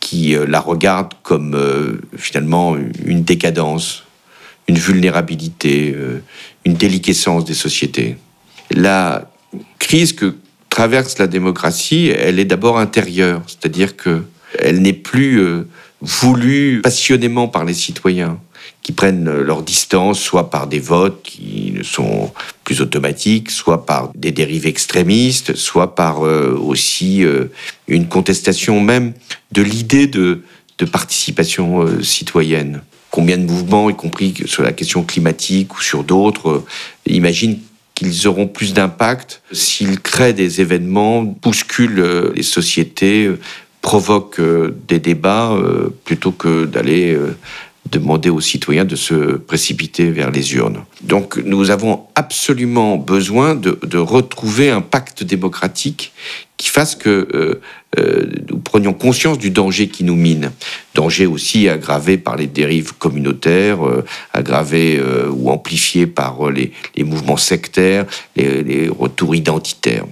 [SPEAKER 3] qui euh, la regardent comme euh, finalement une décadence, une vulnérabilité, euh, une déliquescence des sociétés. La crise que traverse la démocratie, elle est d'abord intérieure, c'est-à-dire que elle n'est plus euh, voulue passionnément par les citoyens qui prennent leur distance, soit par des votes qui sont plus automatiques, soit par des dérives extrémistes, soit par euh, aussi une contestation même de l'idée de, de participation citoyenne combien de mouvements, y compris sur la question climatique ou sur d'autres, euh, imaginent qu'ils auront plus d'impact s'ils créent des événements, bousculent euh, les sociétés, euh, provoquent des débats, plutôt que d'aller demander aux citoyens de se précipiter vers les urnes. Donc nous avons absolument besoin de, retrouver un pacte démocratique qui fasse que euh, euh, nous prenions conscience du danger qui nous mine. Danger aussi aggravé par les dérives communautaires, euh, aggravé ou amplifié par les, mouvements sectaires, les, les retours identitaires.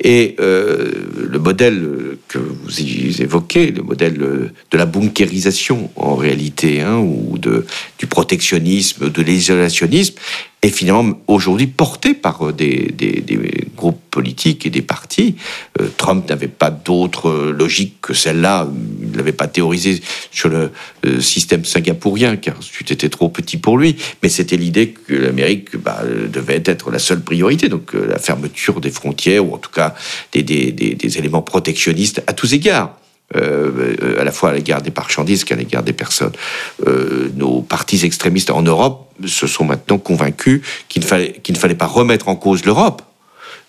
[SPEAKER 3] Et euh, le modèle que vous évoquez, le modèle de la bunkérisation en réalité, hein, ou de, du protectionnisme, de l'isolationnisme, est finalement aujourd'hui porté par des, des, des, groupes politiques et des partis. Euh, Trump n'avait pas d'autre logique que celle-là. Il ne l'avait pas théorisé sur le euh, système singapourien, car c'était trop petit pour lui. Mais c'était l'idée que l'Amérique bah, devait être la seule priorité. Donc euh, la fermeture des frontières, ou en tout cas des, des éléments protectionnistes à tous égards. Euh, à la fois à l'égard des marchandises qu'à l'égard des personnes. Euh, nos partis extrémistes en Europe se sont maintenant convaincus qu'il ne fallait, qu'il ne fallait pas remettre en cause l'Europe,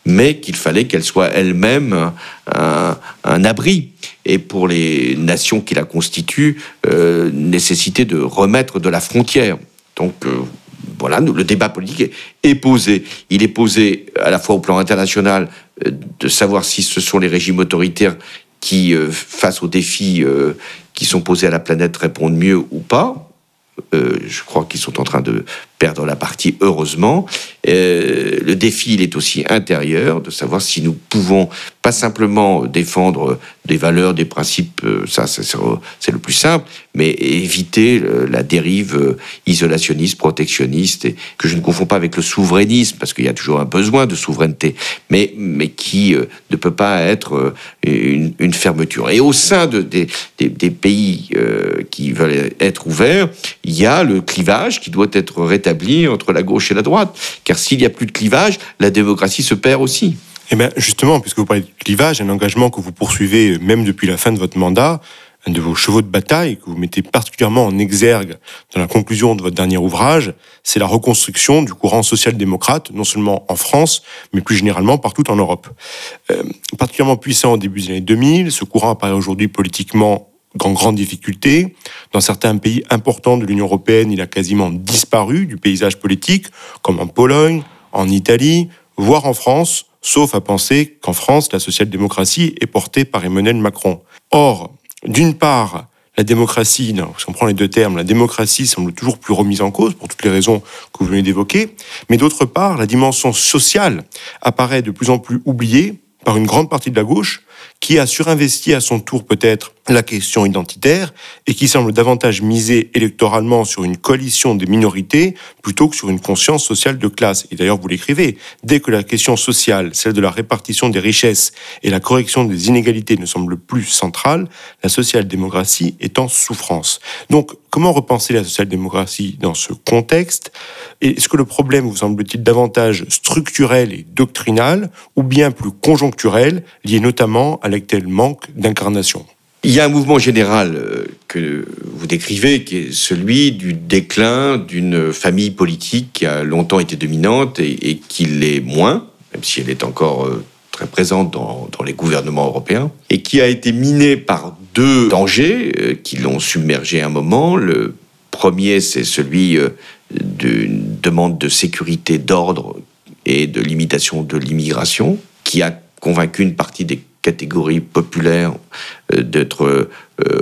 [SPEAKER 3] mais qu'il fallait qu'elle soit elle-même un, abri. Et pour les nations qui la constituent, euh, nécessité de remettre de la frontière. Donc voilà, le débat politique est, posé. Il est posé à la fois au plan international de savoir si ce sont les régimes autoritaires qui, euh, face aux défis euh, qui sont posés à la planète, répondent mieux ou pas. Euh, je crois qu'ils sont en train de perdre la partie, heureusement. le défi, il est aussi intérieur, de savoir si nous pouvons pas simplement défendre des valeurs, des principes, ça c'est le plus simple, mais éviter la dérive isolationniste, protectionniste, et que je ne confonds pas avec le souverainisme, parce qu'il y a toujours un besoin de souveraineté, mais, mais qui ne peut pas être une, fermeture. Et au sein de, des, des, pays qui veulent être ouverts, il y a le clivage qui doit être rétabli entre la gauche et la droite. Car s'il n'y a plus de clivage, la démocratie se perd aussi.
[SPEAKER 2] Eh bien, justement, puisque vous parlez de clivage, un engagement que vous poursuivez même depuis la fin de votre mandat, un de vos chevaux de bataille que vous mettez particulièrement en exergue dans la conclusion de votre dernier ouvrage, c'est la reconstruction du courant social-démocrate, non seulement en France, mais plus généralement partout en Europe. Euh, particulièrement puissant au début des années 2000, ce courant apparaît aujourd'hui politiquement en grande difficulté. Dans certains pays importants de l'Union européenne, il a quasiment disparu du paysage politique, comme en Pologne, en Italie, voire en France, sauf à penser qu'en France, la social-démocratie est portée par Emmanuel Macron. Or, d'une part, la démocratie, si on prend les deux termes, la démocratie semble toujours plus remise en cause pour toutes les raisons que vous venez d'évoquer, mais d'autre part, la dimension sociale apparaît de plus en plus oubliée par une grande partie de la gauche qui a surinvesti à son tour peut-être la question identitaire et qui semble davantage miser électoralement sur une coalition des minorités plutôt que sur une conscience sociale de classe. Et d'ailleurs, vous l'écrivez, dès que la question sociale, celle de la répartition des richesses et la correction des inégalités ne semble plus centrale, la social-démocratie est en souffrance. Donc, comment repenser la social-démocratie dans ce contexte? Est-ce que le problème vous semble-t-il davantage structurel et doctrinal ou bien plus conjoncturel, lié notamment à l'actuel manque d'incarnation?
[SPEAKER 3] Il y a un mouvement général euh, que vous décrivez, qui est celui du déclin d'une famille politique qui a longtemps été dominante et, qui l'est moins, même si elle est encore euh, très présente dans, les gouvernements européens, et qui a été minée par deux dangers euh, qui l'ont submergé un moment. Le premier, c'est celui d'une demande de sécurité, d'ordre et de limitation de l'immigration, qui a convaincu une partie des catégories populaires euh, d'être euh,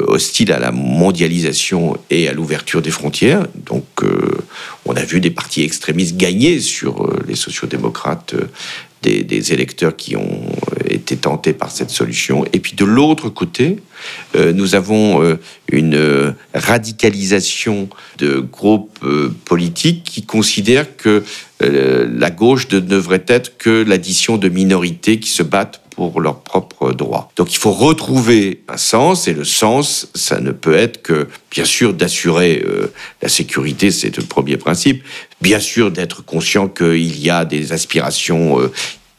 [SPEAKER 3] hostile à la mondialisation et à l'ouverture des frontières. Donc, euh, on a vu des partis extrémistes gagner sur les sociodémocrates des, des, électeurs qui ont été tentés par cette solution. Et puis de l'autre côté, nous avons une radicalisation de groupes politiques qui considèrent que la gauche ne devrait être que l'addition de minorités qui se battent pour leurs propres droits. Donc il faut retrouver un sens, et le sens, ça ne peut être que, bien sûr, d'assurer euh, la sécurité, c'est le premier principe, bien sûr d'être conscient qu'il y a des aspirations euh,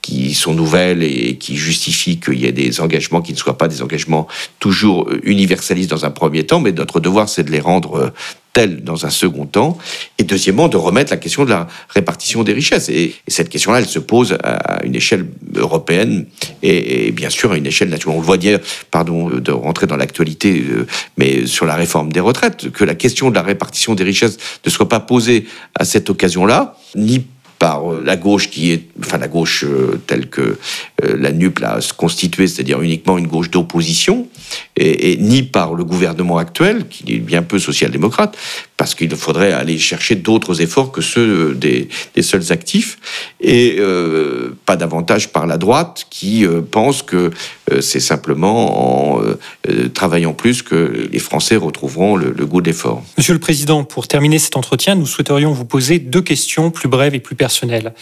[SPEAKER 3] qui sont nouvelles et qui justifient qu'il y ait des engagements qui ne soient pas des engagements toujours euh, universalistes dans un premier temps, mais notre devoir, c'est de les rendre telle dans un second temps, et deuxièmement de remettre la question de la répartition des richesses. Et, cette question-là, elle se pose à une échelle européenne et, bien sûr à une échelle nationale. On le voit dire, pardon de rentrer dans l'actualité, euh, mais sur la réforme des retraites, que la question de la répartition des richesses ne soit pas posée à cette occasion-là, ni par euh, la gauche qui est, enfin la gauche euh, telle que la NUP l'a constituée, c'est-à-dire uniquement une gauche d'opposition, et, ni par le gouvernement actuel, qui est bien peu social-démocrate, parce qu'il faudrait aller chercher d'autres efforts que ceux des, seuls actifs, et euh, pas davantage par la droite, qui euh, pense que euh, c'est simplement en travaillant plus que les Français retrouveront le, le goût d'effort.
[SPEAKER 1] Monsieur le Président, pour terminer cet entretien, nous souhaiterions vous poser deux questions plus brèves et plus personnelles.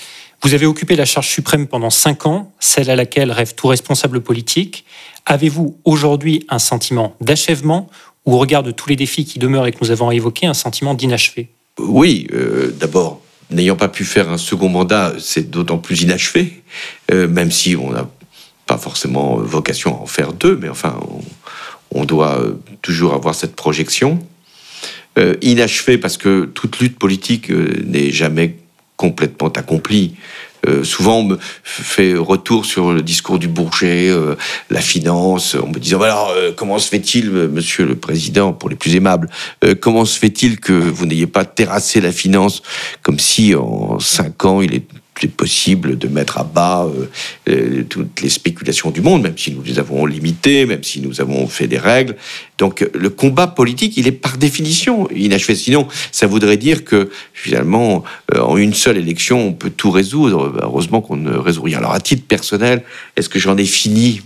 [SPEAKER 1] Vous avez occupé la charge suprême pendant cinq ans, celle à laquelle rêve tout responsable politique. Avez-vous aujourd'hui un sentiment d'achèvement ou au regard de tous les défis qui demeurent et que nous avons évoqués, un sentiment d'inachevé
[SPEAKER 3] Oui, euh, d'abord, n'ayant pas pu faire un second mandat, c'est d'autant plus inachevé, euh, même si on n'a pas forcément vocation à en faire deux, mais enfin, on, doit euh, toujours avoir cette projection. inachevé parce que toute lutte politique n'est jamais complètement accomplie. Euh, souvent, on me fait retour sur le discours du Bourget, euh, la finance, en me disant alors euh, comment se fait-il, Monsieur le Président, pour les plus aimables, comment se fait-il que vous n'ayez pas terrassé la finance comme si en cinq ans il est c'est possible de mettre à bas euh, euh, toutes les spéculations du monde, même si nous les avons limitées, même si nous avons fait des règles. Donc le combat politique, il est par définition inachevé. Sinon, ça voudrait dire que finalement, euh, en une seule élection, on peut tout résoudre. Bah, heureusement qu'on ne résout rien. Alors à titre personnel, est-ce que j'en ai fini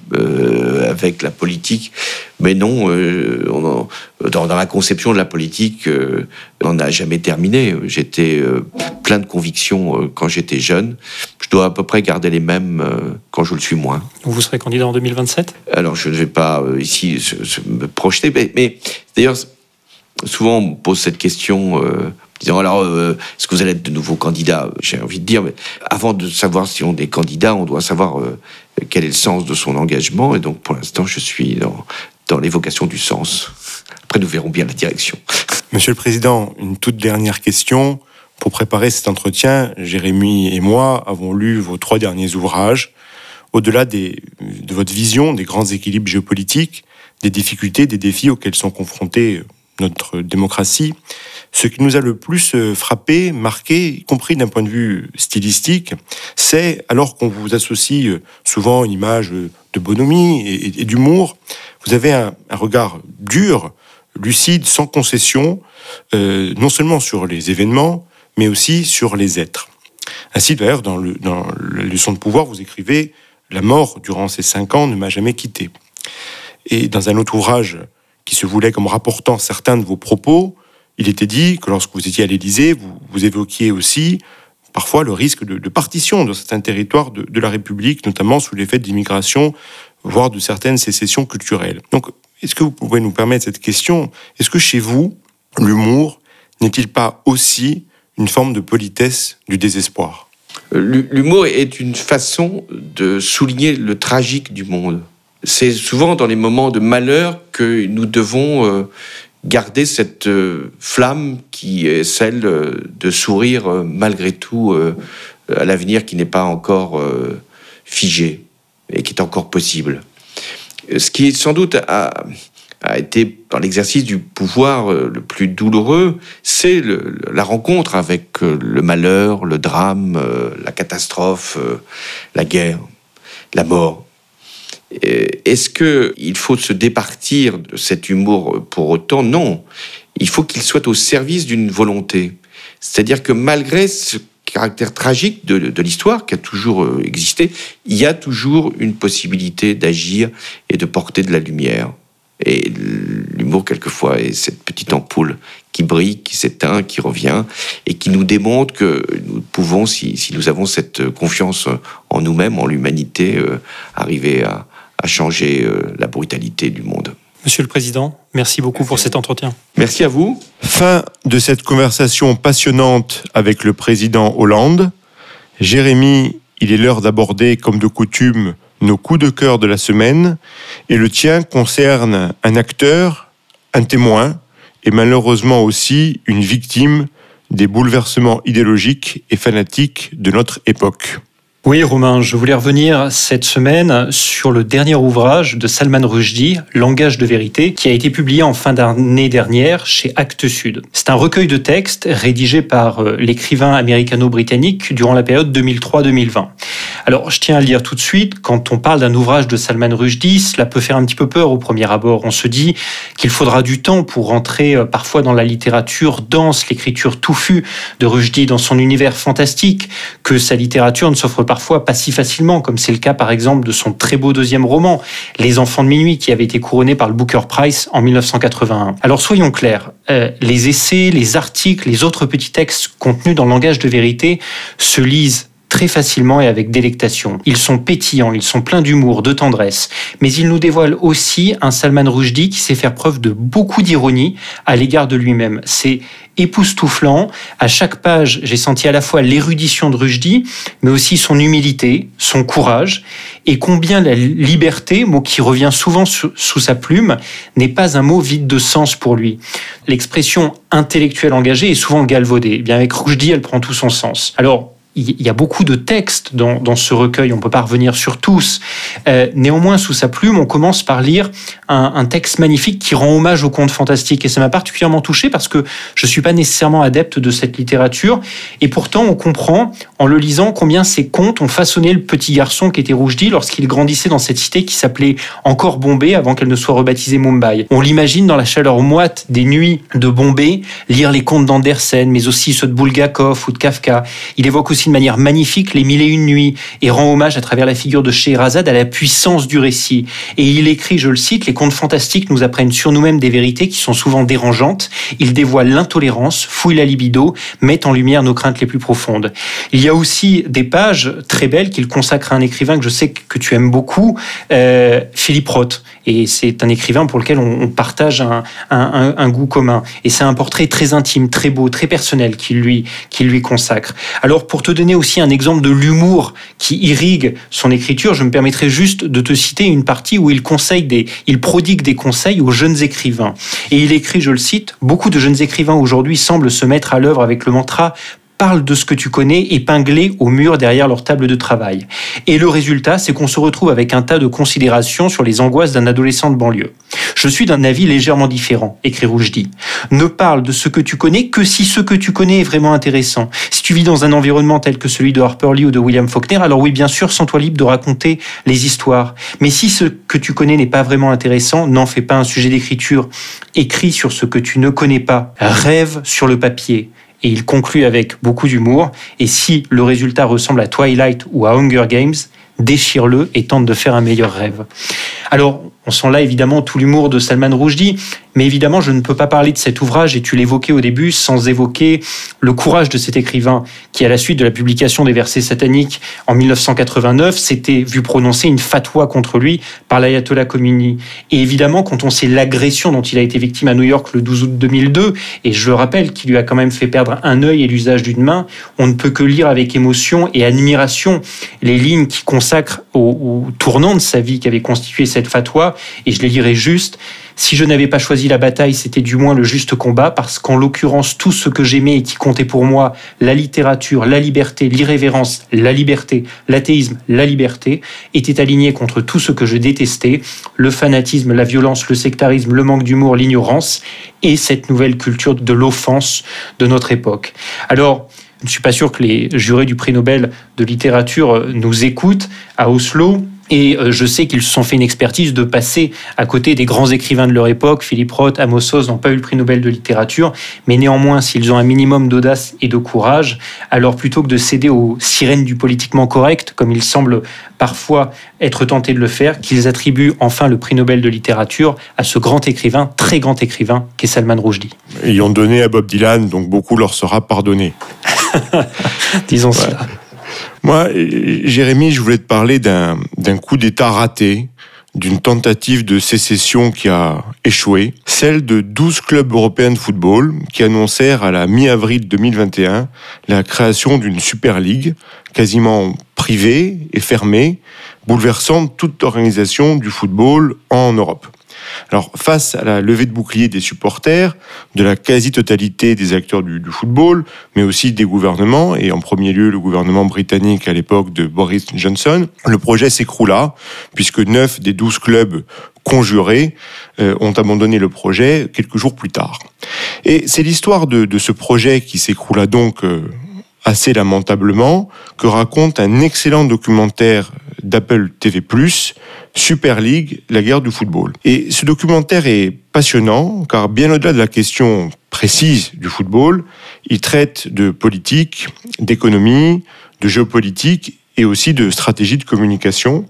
[SPEAKER 3] avec la politique? Mais non, euh, on dans, dans, la conception de la politique, euh, on n'a jamais terminé. J'étais euh, plein de convictions quand j'étais jeune. Je dois à peu près garder les mêmes quand je le suis moins.
[SPEAKER 1] Vous serez candidat en 2027
[SPEAKER 3] Alors, je ne vais pas ici me projeter, mais, mais d'ailleurs, souvent on me pose cette question disant alors est-ce que vous allez être de nouveau candidat J'ai envie de dire, mais avant de savoir si on est candidat, on doit savoir quel est le sens de son engagement. Et donc pour l'instant, je suis dans, dans l'évocation du sens. Nous verrons bien la direction.
[SPEAKER 2] Monsieur le Président, une toute dernière question. Pour préparer cet entretien, Jérémy et moi avons lu vos trois derniers ouvrages. Au-delà de votre vision des grands équilibres géopolitiques, des difficultés, des défis auxquels sont confrontés notre démocratie, ce qui nous a le plus euh, frappé, marqué, y compris d'un point de vue stylistique, c'est alors qu'on vous associe euh, souvent une image de bonhomie et, d'humour, vous avez un, regard dur, lucide, sans concession, euh, non seulement sur les événements, mais aussi sur les êtres. Ainsi, d'ailleurs, dans, le, dans la leçon de pouvoir, vous écrivez la mort durant ces cinq ans ne m'a jamais quitté. Et dans un autre ouvrage qui se voulait comme rapportant certains de vos propos, il était dit que lorsque vous étiez à l'Élysée, vous, évoquiez aussi parfois le risque de, partition de certains territoires de, de, la République, notamment sous l'effet d'immigration, voire de certaines sécessions culturelles. Donc, est-ce que vous pouvez nous permettre cette question? Est-ce que chez vous, l'humour n'est-il pas aussi une forme de politesse du désespoir?
[SPEAKER 3] L'humour est une façon de souligner le tragique du monde. C'est souvent dans les moments de malheur que nous devons euh, garder cette euh, flamme qui est celle euh, de sourire malgré tout à l'avenir qui n'est pas encore figé et qui est encore possible. Ce qui sans doute a, été dans l'exercice du pouvoir le plus douloureux, c'est la rencontre avec le malheur, le drame, la catastrophe, la guerre, la mort. Euh, est-ce qu'il faut se départir de cet humour pour autant? Non. Il faut qu'il soit au service d'une volonté. C'est-à-dire que malgré ce caractère tragique de, l'histoire qui a toujours euh, existé, il y a toujours une possibilité d'agir et de porter de la lumière. Et l'humour, quelquefois, est cette petite ampoule qui brille, qui s'éteint, qui revient, et qui nous démontre que nous pouvons, si, nous avons cette confiance en nous-mêmes, en l'humanité, euh, arriver à, changer euh, la brutalité du monde.
[SPEAKER 1] Monsieur le Président, merci beaucoup pour cet entretien.
[SPEAKER 3] Merci à vous.
[SPEAKER 2] Fin de cette conversation passionnante avec le président Hollande. Jérémy, il est l'heure d'aborder, comme de coutume, nos coups de cœur de la semaine. Et le tien concerne un acteur, un témoin, et malheureusement aussi une victime des bouleversements idéologiques et fanatiques de notre époque.
[SPEAKER 1] Oui, Romain, je voulais revenir cette semaine sur le dernier ouvrage de Salman Rushdie, Langage de vérité, qui a été publié en fin d'année dernière chez Actes Sud. C'est un recueil de textes rédigé par euh, l'écrivain américano-britannique durant la période 2003-2020. Alors, je tiens à le dire tout de suite, quand on parle d'un ouvrage de Salman Rushdie, cela peut faire un petit peu peur au premier abord. On se dit qu'il faudra du temps pour rentrer euh, parfois dans la littérature dense, l'écriture touffue de Rushdie dans son univers fantastique, que sa littérature ne s'offre pas parfois pas si facilement, comme c'est le cas par exemple de son très beau deuxième roman, Les Enfants de minuit, qui avait été couronné par le Booker Prize en 1981. Alors soyons clairs, euh, les essais, les articles, les autres petits textes contenus dans le langage de vérité se lisent très facilement et avec délectation. Ils sont pétillants, ils sont pleins d'humour, de tendresse, mais ils nous dévoilent aussi un Salman Rushdie qui sait faire preuve de beaucoup d'ironie à l'égard de lui-même. C'est époustouflant. À chaque page, j'ai senti à la fois l'érudition de Rushdie, mais aussi son humilité, son courage, et combien la liberté, mot qui revient souvent sous, sa plume, n'est pas un mot vide de sens pour lui. L'expression intellectuelle engagée est souvent galvaudée. Eh bien, avec Rushdie, elle prend tout son sens. Alors, il y a beaucoup de textes dans, dans ce recueil, on ne peut pas revenir sur tous. Euh, néanmoins, sous sa plume, on commence par lire un, texte magnifique qui rend hommage au conte fantastique. Et ça m'a particulièrement touché parce que je ne suis pas nécessairement adepte de cette littérature. Et pourtant, on comprend, en le lisant, combien ces contes ont façonné le petit garçon qui était Rougedi lorsqu'il grandissait dans cette cité qui s'appelait encore Bombay avant qu'elle ne soit rebaptisée Mumbai. On l'imagine dans la chaleur moite des nuits de Bombay, lire les contes d'Andersen, mais aussi ceux de Bulgakov ou de Kafka. Il évoque aussi de manière magnifique les mille et une nuits et rend hommage à travers la figure de Scheherazade à la puissance du récit. Et il écrit, je le cite, les contes fantastiques nous apprennent sur nous-mêmes des vérités qui sont souvent dérangeantes. Ils dévoilent l'intolérance, fouillent la libido, mettent en lumière nos craintes les plus profondes. Il y a aussi des pages très belles qu'il consacre à un écrivain que je sais que tu aimes beaucoup, euh, Philippe Roth. Et c'est un écrivain pour lequel on, partage un, goût commun. Et c'est un portrait très intime, très beau, très personnel qu'il lui, lui consacre. Alors, pour te donner aussi un exemple de l'humour qui irrigue son écriture, je me permettrai juste de te citer une partie où il conseille des, il prodigue des conseils aux jeunes écrivains. Et il écrit, je le cite, beaucoup de jeunes écrivains aujourd'hui semblent se mettre à l'œuvre avec le mantra parle de ce que tu connais épinglé au mur derrière leur table de travail. Et le résultat, c'est qu'on se retrouve avec un tas de considérations sur les angoisses d'un adolescent de banlieue. Je suis d'un avis légèrement différent, écrit Rougedi. Ne parle de ce que tu connais que si ce que tu connais est vraiment intéressant. Si tu vis dans un environnement tel que celui de Harper Lee ou de William Faulkner, alors oui, bien sûr, sens-toi libre de raconter les histoires. Mais si ce que tu connais n'est pas vraiment intéressant, n'en fais pas un sujet d'écriture. Écris sur ce que tu ne connais pas. Rêve sur le papier et il conclut avec beaucoup d'humour. Et si le résultat ressemble à Twilight ou à Hunger Games, déchire-le et tente de faire un meilleur rêve. Alors, on sent là évidemment tout l'humour de Salman Rushdie, mais évidemment, je ne peux pas parler de cet ouvrage, et tu l'évoquais au début, sans évoquer le courage de cet écrivain qui, à la suite de la publication des versets sataniques en 1989, s'était vu prononcer une fatwa contre lui par l'ayatollah Khomeini. Et évidemment, quand on sait l'agression dont il a été victime à New York le 12 août 2002, et je le rappelle, qui lui a quand même fait perdre un œil et l'usage d'une main, on ne peut que lire avec émotion et admiration les lignes qui consacrent au, au tournant de sa vie qu'avait constitué cette fatwa, et je les lirai juste. Si je n'avais pas choisi la bataille, c'était du moins le juste combat, parce qu'en l'occurrence, tout ce que j'aimais et qui comptait pour moi, la littérature, la liberté, l'irrévérence, la liberté, l'athéisme, la liberté, était aligné contre tout ce que je détestais, le fanatisme, la violence, le sectarisme, le manque d'humour, l'ignorance, et cette nouvelle culture de l'offense de notre époque. Alors, je ne suis pas sûr que les jurés du prix Nobel de littérature nous écoutent à Oslo. Et euh, je sais qu'ils se sont fait une expertise de passer à côté des grands écrivains de leur époque. Philippe Roth, Amos Oz n'ont pas eu le prix Nobel de littérature, mais néanmoins, s'ils ont un minimum d'audace et de courage, alors plutôt que de céder aux sirènes du politiquement correct, comme il semble parfois être tenté de le faire, qu'ils attribuent enfin le prix Nobel de littérature à ce grand écrivain, très grand écrivain, qu'est Salman Rushdie.
[SPEAKER 2] Ils ont donné à Bob Dylan, donc beaucoup leur sera pardonné.
[SPEAKER 1] Disons cela.
[SPEAKER 2] Moi, Jérémy, je voulais te parler d'un coup d'État raté, d'une tentative de sécession qui a échoué, celle de 12 clubs européens de football qui annoncèrent à la mi-avril 2021 la création d'une Super League quasiment privée et fermée, bouleversant toute organisation du football en Europe. Alors, face à la levée de bouclier des supporters, de la quasi-totalité des acteurs du, football, mais aussi des gouvernements, et en premier lieu le gouvernement britannique à l'époque de Boris Johnson, le projet s'écroula, puisque neuf des douze clubs conjurés euh, ont abandonné le projet quelques jours plus tard. Et c'est l'histoire de, ce projet qui s'écroula donc euh, assez lamentablement que raconte un excellent documentaire d'Apple TV+, Super League, la guerre du football. Et ce documentaire est passionnant car bien au-delà de la question précise du football, il traite de politique, d'économie, de géopolitique et aussi de stratégie de communication.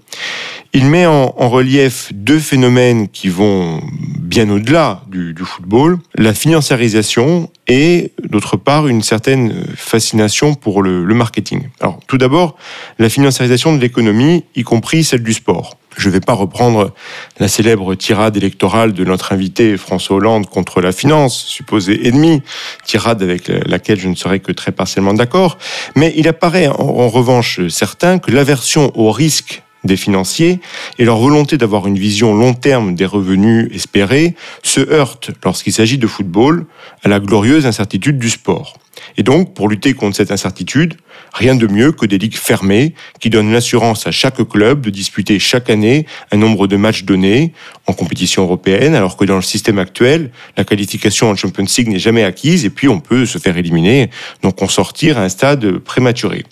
[SPEAKER 2] Il met en, relief deux phénomènes qui vont bien au-delà du, football, la financiarisation et d'autre part une certaine fascination pour le, marketing. Alors tout d'abord, la financiarisation de l'économie, y compris celle du sport. Je ne vais pas reprendre la célèbre tirade électorale de notre invité François Hollande contre la finance, supposée ennemie, tirade avec laquelle je ne serais que très partiellement d'accord, mais il apparaît en revanche certain que l'aversion au risque des financiers et leur volonté d'avoir une vision long terme des revenus espérés se heurtent lorsqu'il s'agit de football à la glorieuse incertitude du sport. Et donc, pour lutter contre cette incertitude, rien de mieux que des ligues fermées qui donnent l'assurance à chaque club de disputer chaque année un nombre de matchs donnés en compétition européenne, alors que dans le système actuel, la qualification en Champions League n'est jamais acquise et puis on peut se faire éliminer, donc on sortir à un stade prématuré.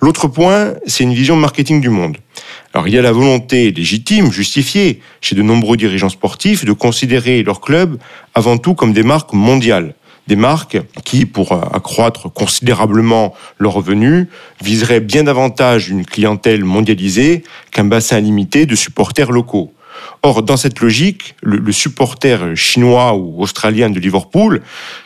[SPEAKER 2] L'autre point, c'est une vision marketing du monde. Alors il y a la volonté légitime, justifiée, chez de nombreux dirigeants sportifs de considérer leur club avant tout comme des marques mondiales. Des marques qui, pour accroître considérablement leurs revenus, viseraient bien davantage une clientèle mondialisée qu'un bassin limité de supporters locaux. Or, dans cette logique, le, supporter chinois ou australien de Liverpool,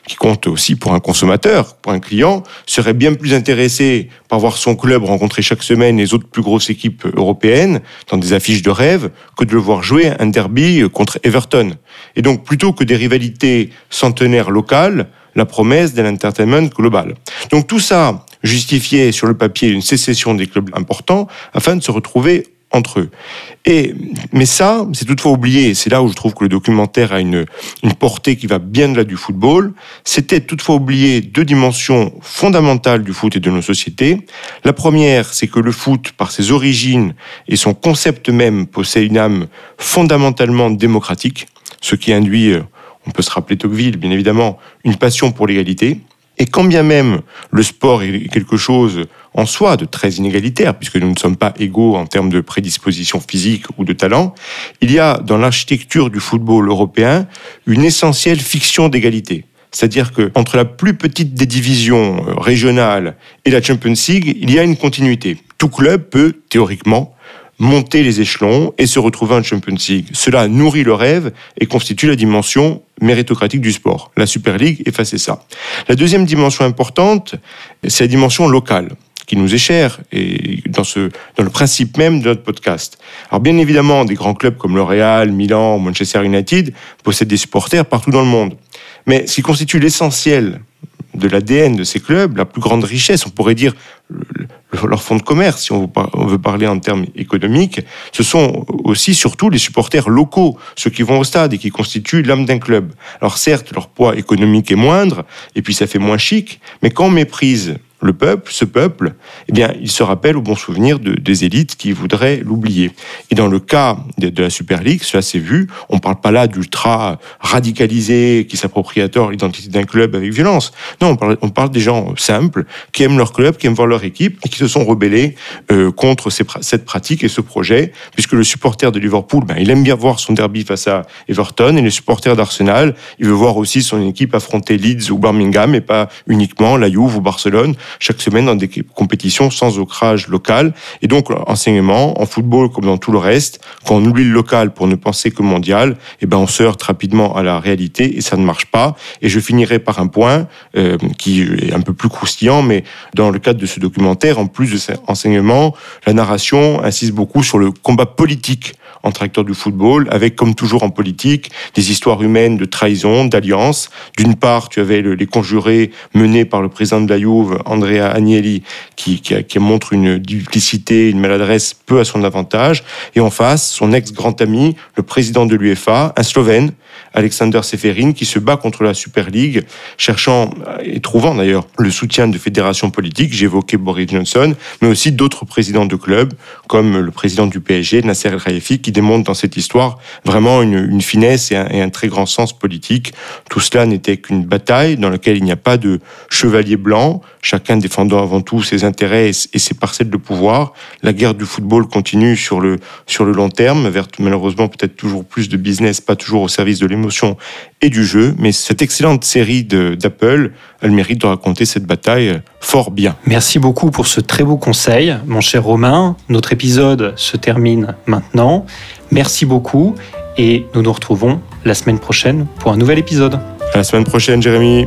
[SPEAKER 2] qui compte aussi pour un consommateur, pour un client, serait bien plus intéressé par voir son club rencontrer chaque semaine les autres plus grosses équipes européennes dans des affiches de rêve que de le voir jouer un derby contre Everton. Et donc, plutôt que des rivalités centenaires locales, la promesse d'un entertainment global. Donc tout ça justifiait sur le papier une sécession des clubs importants afin de se retrouver entre eux. Et, mais ça, c'est toutefois oublié, c'est là où je trouve que le documentaire a une, une portée qui va bien de là du football, c'était toutefois oublié deux dimensions fondamentales du foot et de nos sociétés. La première, c'est que le foot, par ses origines et son concept même, possède une âme fondamentalement démocratique, ce qui induit, euh, on peut se rappeler Tocqueville, bien évidemment, une passion pour l'égalité. Et quand bien même le sport est quelque chose en soi de très inégalitaire, puisque nous ne sommes pas égaux en termes de prédisposition physique ou de talent, il y a dans l'architecture du football européen une essentielle fiction d'égalité. C'est-à-dire que entre la plus petite des divisions euh, régionales et la Champions League, il y a une continuité. Tout club peut théoriquement monter les échelons et se retrouver en Champions League. Cela nourrit le rêve et constitue la dimension méritocratique du sport. La Super League effaçait ça. La deuxième dimension importante, c'est la dimension locale qui nous est chère et dans, ce, dans le principe même de notre podcast. Alors bien évidemment, des grands clubs comme le Real, Milan, Manchester United possèdent des supporters partout dans le monde. Mais ce qui constitue l'essentiel de l'ADN de ces clubs, la plus grande richesse, on pourrait dire leur fonds de commerce, si on veut parler en termes économiques, ce sont aussi surtout les supporters locaux, ceux qui vont au stade et qui constituent l'âme d'un club. Alors certes, leur poids économique est moindre, et puis ça fait moins chic, mais quand on méprise le peuple, ce peuple, eh bien, il se rappelle au bon souvenir de, des élites qui voudraient l'oublier. Et dans le cas de, la Super League, cela s'est vu. On ne parle pas là d'ultra radicalisés qui s'appropriateur l'identité d'un club avec violence. Non, on parle, des gens simples qui aiment leur club, qui aiment voir leur équipe et qui se sont rebellés euh, contre cette pratique et ce projet, puisque le supporter de Liverpool, ben, il aime bien voir son derby face à Everton et le supporter d'Arsenal, il veut voir aussi son équipe affronter Leeds ou Birmingham et pas uniquement la Juve ou Barcelone chaque semaine dans des compétitions sans ancrage local. Et donc, enseignement, en football comme dans tout le reste, quand on oublie le local pour ne penser que mondial, eh ben, on se heurte rapidement à la réalité et ça ne marche pas. Et je finirai par un point euh, qui est un peu plus croustillant, mais dans le cadre de ce documentaire, en plus de cet enseignement, la narration insiste beaucoup sur le combat politique entre acteurs du football, avec, comme toujours en politique, des histoires humaines de trahison, d'alliance. D'une part, tu avais les conjurés menés par le président de la Juve, Andrea Agnelli, qui, qui, montre une duplicité, une maladresse peu à son avantage. Et en face, son ex-grand ami, le président de l'UEFA, un Slovène, Alexander Seferin, qui se bat contre la Super League, cherchant et trouvant d'ailleurs le soutien de fédérations politiques. J'évoquais Boris Johnson, mais aussi d'autres présidents de clubs, comme le président du PSG, Nasser El Khelaifi, qui démontre dans cette histoire vraiment une, finesse et un, très grand sens politique. Tout cela n'était qu'une bataille dans laquelle il n'y a pas de chevalier blanc, chacun défendant avant tout ses intérêts et ses parcelles de pouvoir. La guerre du football continue sur le, sur le long terme, vers malheureusement peut-être toujours plus de business, pas toujours au service de l'émotion et du jeu. Mais cette excellente série d'Apple, elle mérite de raconter cette bataille fort bien.
[SPEAKER 1] Merci beaucoup pour ce très beau conseil, mon cher Romain. Notre épisode se termine maintenant. Merci beaucoup et nous nous retrouvons la semaine prochaine pour un nouvel épisode.
[SPEAKER 2] À la semaine prochaine, Jérémy.